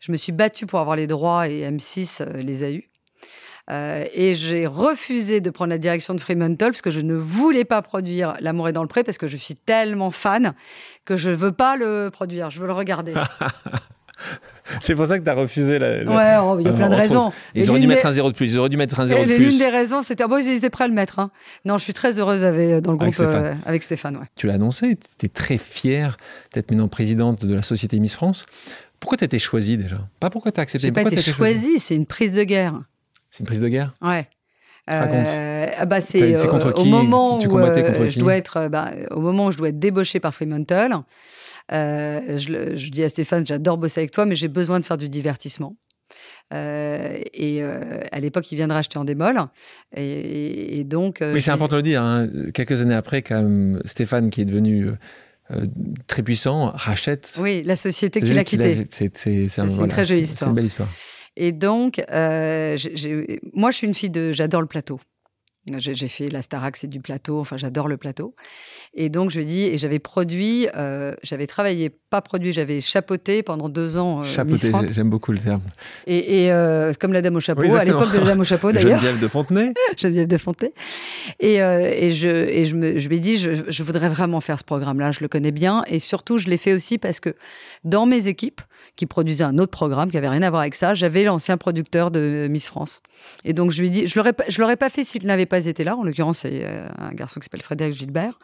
Je me suis battue pour avoir les droits et M6 euh, les a eus. Euh, et j'ai refusé de prendre la direction de Fremantle parce que je ne voulais pas produire L'amour est dans le pré parce que je suis tellement fan que je veux pas le produire, je veux le regarder. C'est pour ça que tu as refusé la. la- Ouais, oh, il y a plein de Entre raisons. Ils Et auraient dû l'une mettre des- un zéro de plus. Ils auraient dû mettre un zéro Et de l'une plus. des raisons, c'était. Ah bon, ils étaient prêts à le mettre. hein. Non, je suis très heureuse avec, dans le Avec groupe Stéphane. euh, avec Stéphane. Ouais. Tu l'as annoncé, tu étais très fière d'être maintenant présidente de la société Miss France. Pourquoi tu étais choisie déjà? Pas pourquoi tu as accepté. J'ai pas été choisie, c'est une prise de guerre. C'est une prise de guerre? Ouais. Ah bah c'est c'est euh, contre au moment Tu- tu où combattais euh, je dois être euh, bah, au moment où je dois être débauchée par Fremantle. euh, je, dis à Stéphane, j'adore bosser avec toi, mais j'ai besoin de faire du divertissement. Euh, et euh, à l'époque, il vient de racheter en démol. Et, et donc. euh, Oui, c'est important de le dire. hein. Quelques années après, quand même, Stéphane, qui est devenu euh, euh, très puissant, rachète. Oui, la société qu'il a qui quittée. C'est C'est une voilà, très jolie c'est- C'est histoire. une belle histoire. Et donc, euh, moi, je suis une fille de. J'adore le plateau. J'ai fait la Starac, c'est du plateau. Enfin, j'adore le plateau. Et donc, je dis, et j'avais produit, euh, j'avais travaillé, pas produit, j'avais chapeauté pendant deux ans. euh, Chapeauté, j'aime beaucoup le terme. Et, et, euh, comme la dame au chapeau, Oui, à l'époque de la dame au chapeau d'ailleurs, Geneviève de Fontenay. Geneviève de Fontenay. Et, euh, et, je, et je, me, je ai dit, je, je voudrais vraiment faire ce programme-là, je le connais bien. Et surtout, je l'ai fait aussi parce que dans mes équipes, qui produisaient un autre programme qui avait rien à voir avec ça, j'avais l'ancien producteur de Miss France. Et donc, je lui ai dit, je je l'aurais pas fait s'il n'avait pas été là. En l'occurrence, c'est euh, un garçon qui s'appelle Frédéric Gilbert.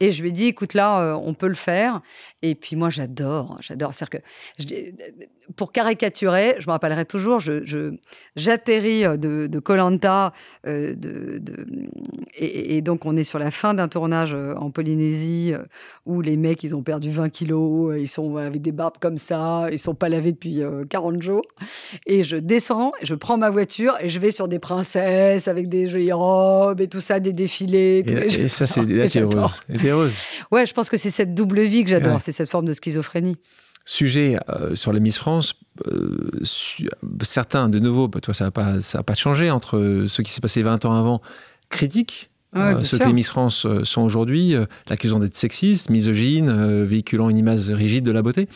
Et je lui ai dit, écoute, là, euh, on peut le faire. Et puis, moi, j'adore, j'adore. C'est-à-dire que, pour caricaturer, je me rappellerai toujours, je, je- j'atterris euh, de, de Colanta, de, et, et donc on est sur la fin d'un tournage en Polynésie où les mecs, ils ont perdu 20 kilos, ils sont avec des barbes comme ça, ils sont pas lavés depuis euh, 40 jours. Et je descends, je prends ma voiture et je vais sur des princesses avec des jolies robes et tout ça, des défilés. Et, ça, c'est là, t'es heureuse. Et heureuse. Ouais, je pense que c'est cette double vie que j'adore, Ouais. c'est cette forme de schizophrénie. sujet sur la Miss France, certains, de nouveau, bah, toi, ça n'a pas, pas changé entre ce qui s'est passé 20 ans avant, critiquent ce que les Miss France sont aujourd'hui, l'accusant d'être sexiste, misogyne, véhiculant une image rigide de la beauté.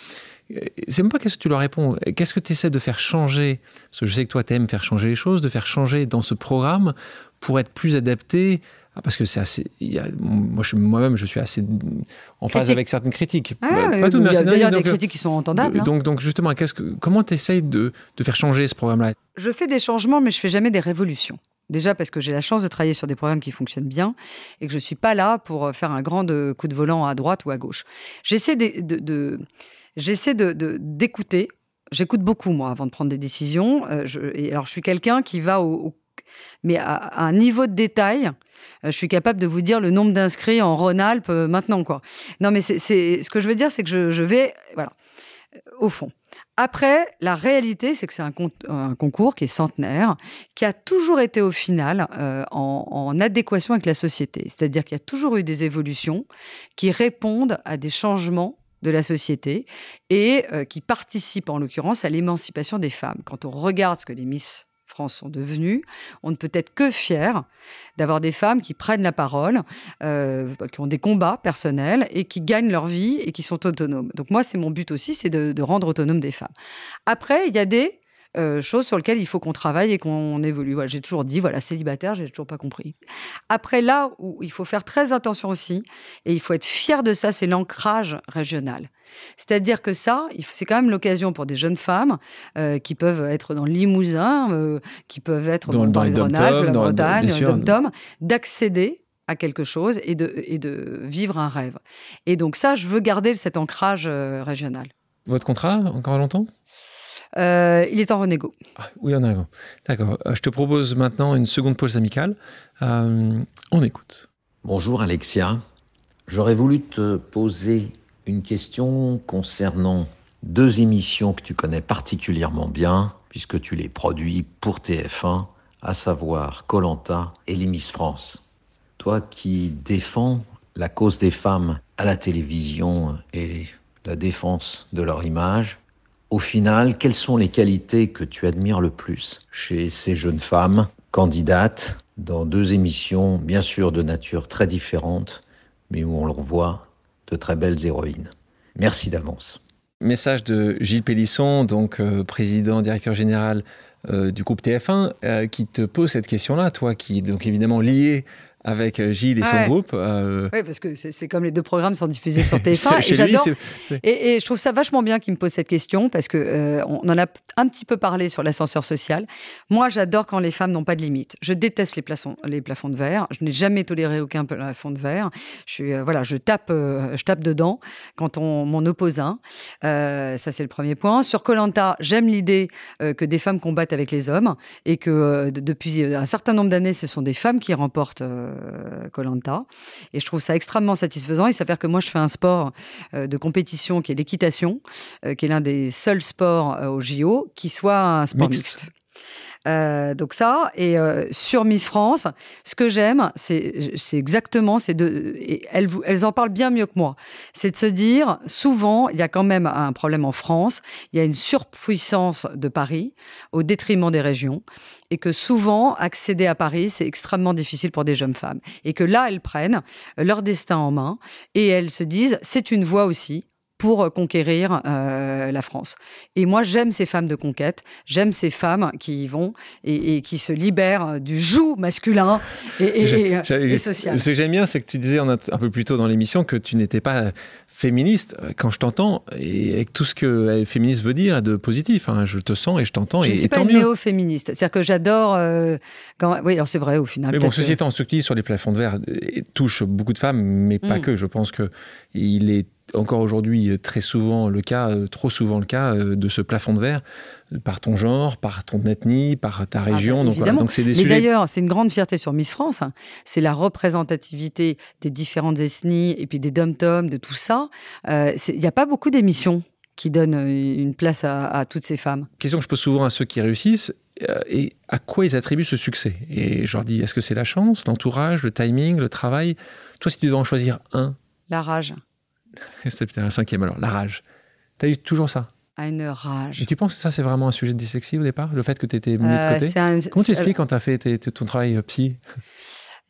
C'est même pas qu'est-ce que tu leur réponds, qu'est-ce que tu essaies de faire changer? Parce que je sais que toi, tu aimes faire changer les choses, de faire changer dans ce programme pour être plus adapté ah, parce que c'est assez. moi, moi-même, je suis assez en phase avec certaines critiques. Ah, il y a d'ailleurs des critiques qui sont entendables. Hein. Donc, donc, justement, qu'est-ce que, comment tu essayes de, de, faire changer ce programme-là? Je fais des changements, mais je fais jamais des révolutions. Déjà parce que j'ai la chance de travailler sur des programmes qui fonctionnent bien et que je ne suis pas là pour faire un grand coup de volant à droite ou à gauche. J'essaie de, de j'essaie d'écouter. J'écoute beaucoup, moi, avant de prendre des décisions. Euh, et alors, je suis quelqu'un qui va au, mais à, un niveau de détail, euh, je suis capable de vous dire le nombre d'inscrits en Rhône-Alpes euh, maintenant, quoi. Non, mais c'est ce que je veux dire, c'est que je, vais, voilà, au fond. Après, la réalité, c'est que c'est un, concours qui est centenaire, qui a toujours été au final en, adéquation avec la société. C'est-à-dire qu'il y a toujours eu des évolutions qui répondent à des changements de la société et euh, qui participe en l'occurrence à l'émancipation des femmes. Quand on regarde ce que les Miss France sont devenues, on ne peut être que fier d'avoir des femmes qui prennent la parole, euh, qui ont des combats personnels et qui gagnent leur vie et qui sont autonomes. Donc moi, c'est mon but aussi, c'est de, de rendre autonomes des femmes. Après, il y a des euh, choses sur lesquelles il faut qu'on travaille et qu'on évolue. j'ai toujours dit, voilà, célibataire, j'ai toujours pas compris. Après, là où il faut faire très attention aussi, et il faut être fier de ça, c'est l'ancrage régional. C'est-à-dire que ça, c'est quand même l'occasion pour des jeunes femmes euh, qui peuvent être dans le Limousin, euh, qui peuvent être dans, les Rhône-Alpes, la Bretagne, dans d'accéder à quelque chose et de, et de vivre un rêve. Et donc ça, je veux garder cet ancrage régional. Votre contrat, encore longtemps? Euh, il est en renégo. Ah, oui, en renégo. D'accord. Euh, je te propose maintenant une seconde pause amicale. Euh, on écoute. Bonjour Alexia. J'aurais voulu te poser une question concernant deux émissions que tu connais particulièrement bien, puisque tu les produis pour TF1, à savoir Colanta et les Miss France. Toi qui défends la cause des femmes à la télévision et la défense de leur image, au final, quelles sont les qualités que tu admires le plus chez ces jeunes femmes candidates dans deux émissions, bien sûr de nature très différente, mais où on leur voit de très belles héroïnes? Merci d'avance. Message de Gilles Pélisson, donc euh, président, directeur général euh, du groupe TF1, euh, qui te pose cette question-là, toi qui donc évidemment lié avec euh, Gilles et son groupe. Euh, oui, parce que c'est comme les deux programmes sont diffusés sur TF1. et j'adore. Et, et, je trouve ça vachement bien qu'il me pose cette question parce que euh, on en a un petit peu parlé sur l'ascenseur social. Moi, j'adore quand les femmes n'ont pas de limite. Je déteste les, plafonds, les plafonds de verre. Je n'ai jamais toléré aucun plafond de verre. Je suis voilà, je tape, je tape dedans quand on m'en oppose un. ça, c'est le premier point. Sur Colanta, j'aime l'idée que des femmes combattent avec les hommes et que depuis un certain nombre d'années, ce sont des femmes qui remportent Colanta. et je trouve ça extrêmement satisfaisant. Il s'avère que moi, je fais un sport euh, de compétition qui est l'équitation, euh, qui est l'un des seuls sports euh, au JO qui soit un sport mixte. Donc ça, et sur Miss France, ce que j'aime, c'est exactement, c'est de, elles, elles en parlent bien mieux que moi, c'est de se dire, souvent, il y a quand même un problème en France, il y a une surpuissance de Paris au détriment des régions, et que souvent, accéder à Paris, c'est extrêmement difficile pour des jeunes femmes. Et que là, elles prennent leur destin en main et elles se disent, c'est une voie aussi pour conquérir euh, la France. Et moi, j'aime ces femmes de conquête, j'aime ces femmes qui y vont et, qui se libèrent du joug masculin et, social. Ce que j'aime bien, c'est que tu disais un peu plus tôt dans l'émission que tu n'étais pas féministe, euh, quand je t'entends, et avec tout ce que euh, féministe veut dire de positif, hein, je te sens et je t'entends. Je ne suis pas une néo-féministe. C'est-à-dire que j'adore. Euh, quand... Oui, alors c'est vrai au final. Mais bon, ceci étant, ce qui sur les plafonds de verre touche beaucoup de femmes, mais pas mm. que. Je pense qu'il est encore aujourd'hui très souvent le cas, trop souvent le cas de ce plafond de verre par ton genre, par ton ethnie, par ta ah, région. donc, donc c'est des Mais d'ailleurs, c'est une grande fierté sur Miss France. Hein. C'est la représentativité des différentes ethnies et puis des dom-toms, de tout ça. Euh, il n'y a pas beaucoup d'émissions qui donnent euh, une place à, toutes ces femmes. Question que je pose souvent à ceux qui réussissent. Euh, et à quoi ils attribuent ce succès? Et je leur dis, est-ce que c'est la chance, l'entourage, le timing, le travail? Toi, si tu devais en choisir un. La rage. C'était peut-être un cinquième alors, la rage. T'as eu toujours ça? À une rage. Et tu penses que ça, c'est vraiment un sujet de dyslexie au départ Le fait que tu étais mis de Euh, côté? un- Comment tu expliques quand tu as fait ton travail euh, psy?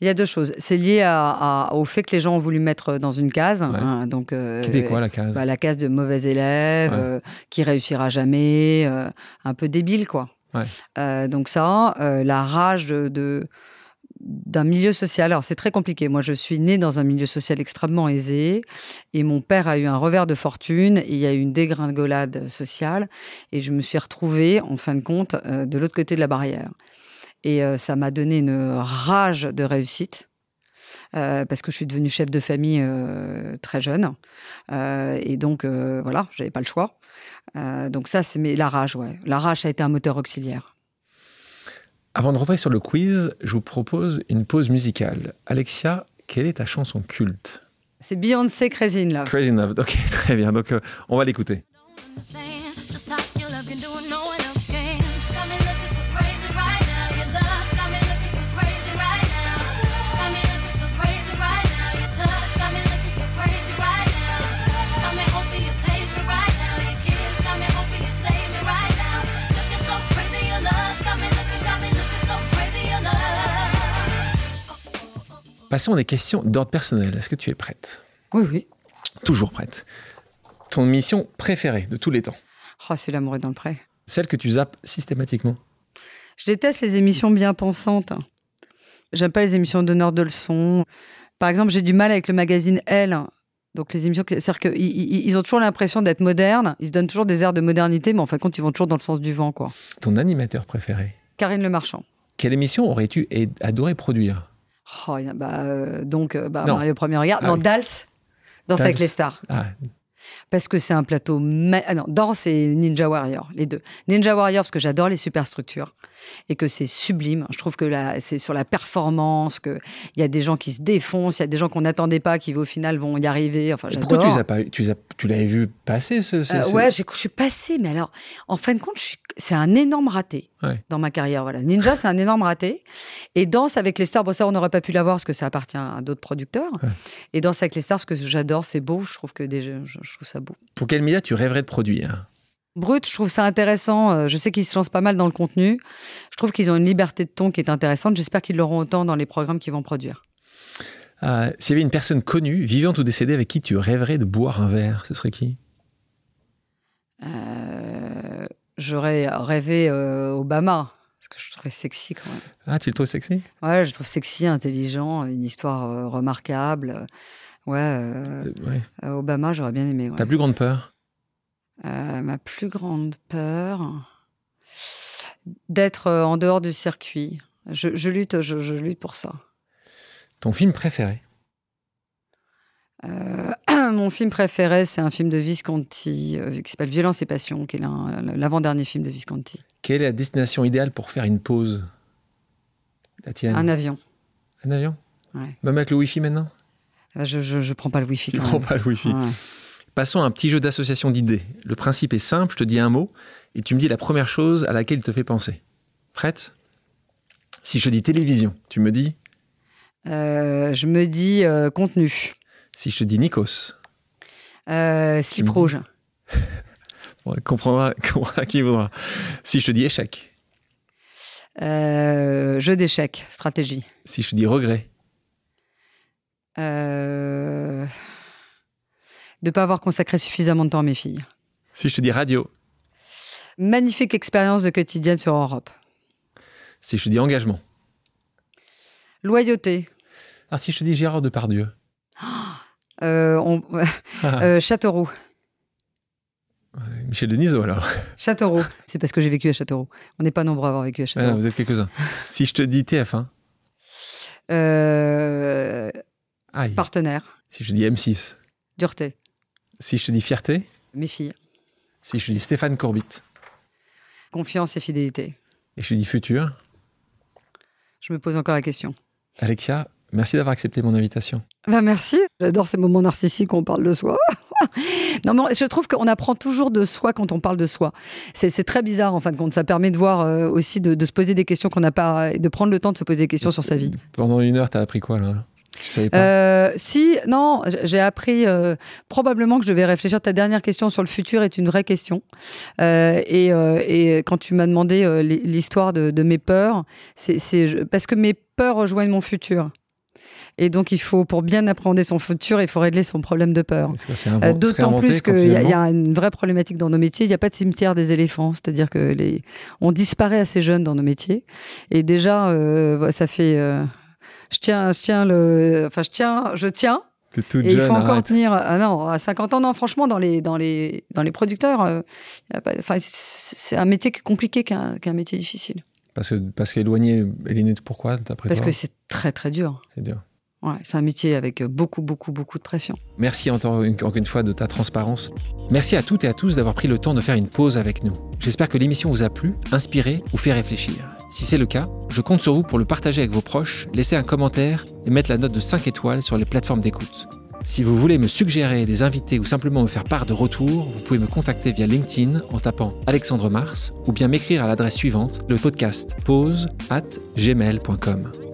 Il y a deux choses. C'est lié à- à- au fait que les gens ont voulu mettre dans une case. hein, donc, euh, Qui était quoi la case? bah, La case de mauvais élève, Ouais. euh, qui réussira jamais, euh, un peu débile, quoi. Ouais. Euh, donc ça, euh, la rage de... de- d'un milieu social. Alors c'est très compliqué. Moi, je suis née dans un milieu social extrêmement aisé et mon père a eu un revers de fortune et il y a eu une dégringolade sociale et je me suis retrouvée, en fin de compte, euh, de l'autre côté de la barrière. Et euh, ça m'a donné une rage de réussite. euh, parce que je suis devenue chef de famille très jeune. Et donc, voilà, j'avais pas le choix. Donc ça, c'est la rage, ouais. La rage, a été un moteur auxiliaire. Avant de rentrer sur le quiz, je vous propose une pause musicale. Alexia, quelle est ta chanson culte? C'est Beyoncé Crazy in Love. Crazy Enough. Ok, très bien. Donc, euh, on va l'écouter. Passons à des questions d'ordre personnel. Est-ce que tu es prête? Oui, oui. Toujours prête. Ton mission préférée de tous les temps? Oh, c'est l'amour est dans le pré. Celle que tu zappes systématiquement? Je déteste les émissions bien pensantes. J'aime pas les émissions d'honneur de leçons. Par exemple, j'ai du mal avec le magazine Elle. Donc les émissions, c'est-à-dire qu'ils ils ont toujours l'impression d'être modernes. Ils se donnent toujours des airs de modernité, mais en fin de compte, ils vont toujours dans le sens du vent, quoi. Ton animateur préféré? Karine Le Marchand. Quelle émission aurais-tu adoré produire? Oh, bah, euh, donc, euh, bah, Non. Mario Premier Regard. Ah non, oui. Dals. Danse Dals. avec les stars. Ah, Parce que c'est un plateau. ma- Ah non, Danse et Ninja Warrior, les deux. Ninja Warrior, parce que j'adore les superstructures et que c'est sublime. Je trouve que là, c'est sur la performance, qu'il y a des gens qui se défoncent, il y a des gens qu'on n'attendait pas qui, au final, vont y arriver. Enfin, j'adore. pourquoi tu zappes pas Tu, l'avais vu passer ce. ce- Euh, ce- ouais, je suis passée, mais alors, en fin de compte, c'est un énorme raté Ouais. dans ma carrière. Voilà. Ninja, c'est un énorme raté. Et Danse avec les stars, bon, ça, on n'aurait pas pu l'avoir parce que ça appartient à d'autres producteurs. Ouais. Et Danse avec les stars, parce que j'adore, c'est beau, je trouve que je, je trouve ça beau. Pour quel média tu rêverais de produire? Brut, je trouve ça intéressant. Euh, Je sais qu'ils se lancent pas mal dans le contenu. Je trouve qu'ils ont une liberté de ton qui est intéressante. J'espère qu'ils l'auront autant dans les programmes qu'ils vont produire. Euh, S'il y avait une personne connue, vivante ou décédée, avec qui tu rêverais de boire un verre, ce serait qui? Euh, J'aurais rêvé euh, Obama, parce que je le trouvais sexy quand même. Ah, tu le trouves sexy? Ouais, je le trouve sexy, intelligent, une histoire remarquable. Ouais, ouais. Obama, j'aurais bien aimé. ouais. Ta plus grande peur? Euh, ma plus grande peur, d'être euh, en dehors du circuit. Je, je lutte, je, je lutte pour ça. Ton film préféré? Euh, mon film préféré, c'est un film de Visconti euh, qui s'appelle Violence et Passion, qui est l'avant-dernier film de Visconti. Quelle est la destination idéale pour faire une pause? La tienne? Un avion. Un avion? Ouais. Même avec le Wi-Fi maintenant? Je, je, je prends pas le wifi Tu quand prends même. pas le Wi-Fi. Ouais. Passons à un petit jeu d'association d'idées. Le principe est simple, je te dis un mot et tu me dis la première chose à laquelle il te fait penser. Prête? Si je dis télévision, tu me dis? Euh, je me dis euh, contenu. Si je te dis Nikos, Euh, slip dis rouge. on comprendra, comprendra qui voudra. Si je te dis échec, Euh, jeu d'échecs, stratégie. si je te dis regret, Euh, de ne pas avoir consacré suffisamment de temps à mes filles. si je te dis radio, Magnifique expérience de quotidienne sur Europe. si je te dis engagement, Loyauté. ah, si je te dis Gérard Depardieu, Euh, on- euh, Châteauroux. Michel Denisot alors. Châteauroux. C'est parce que j'ai vécu à Châteauroux. On n'est pas nombreux à avoir vécu à Ah, Châteauroux. vous êtes quelques-uns. Si je te dis TF1, Euh, aïe. partenaire. Si je te dis M6, Dureté. Si je te dis fierté, Mes filles. si je te dis Stéphane Corbett Confiance et fidélité. et je te dis futur, Je me pose encore la question. Alexia, merci d'avoir accepté mon invitation. Ben merci. J'adore ces moments narcissiques où on parle de soi. non, mais je trouve qu'on apprend toujours de soi quand on parle de soi. C'est très bizarre en fin de compte. Ça permet de voir euh, aussi de, de se poser des questions qu'on n'a pas, et de prendre le temps de se poser des questions sur sa vie. Pendant une heure, t'as appris quoi là? Savais pas Euh, si, non, j'ai appris euh, probablement que je devais réfléchir. Ta dernière question sur le futur est une vraie question. Euh, et, et quand tu m'as demandé l'hi- l'histoire de, de mes peurs, c'est parce que mes peurs rejoignent mon futur. Et donc, il faut, pour bien appréhender son futur, il faut régler son problème de peur. Euh, D'autant plus qu'il y, a- y une vraie problématique dans nos métiers. Il n'y a pas de cimetière des éléphants, c'est-à-dire que les, on disparaît assez jeune dans nos métiers. Et déjà, euh, ça fait. euh, je tiens, je tiens le, enfin, je tiens, je tiens. T'es toute Et il jeune, faut encore arrête. tenir. Ah non, à 50 ans, non, franchement, dans les, dans les, dans les producteurs, euh, il y a pas- enfin, c'est un métier compliqué qu'un qu'un métier difficile. Parce que parce qu'éloigné, Eline, pourquoi d'après Parce toi que c'est très, très dur. c'est dur. C'est un métier avec beaucoup, beaucoup, beaucoup de pression. Merci encore une, encore une fois de ta transparence. Merci à toutes et à tous d'avoir pris le temps de faire une pause avec nous. J'espère que l'émission vous a plu, inspiré ou fait réfléchir. Si c'est le cas, je compte sur vous pour le partager avec vos proches, laisser un commentaire et mettre la note de 5 étoiles sur les plateformes d'écoute. Si vous voulez me suggérer des invités ou simplement me faire part de retour, vous pouvez me contacter via LinkedIn en tapant Alexandre Mars ou bien m'écrire à l'adresse suivante, le podcast pause at gmail.com.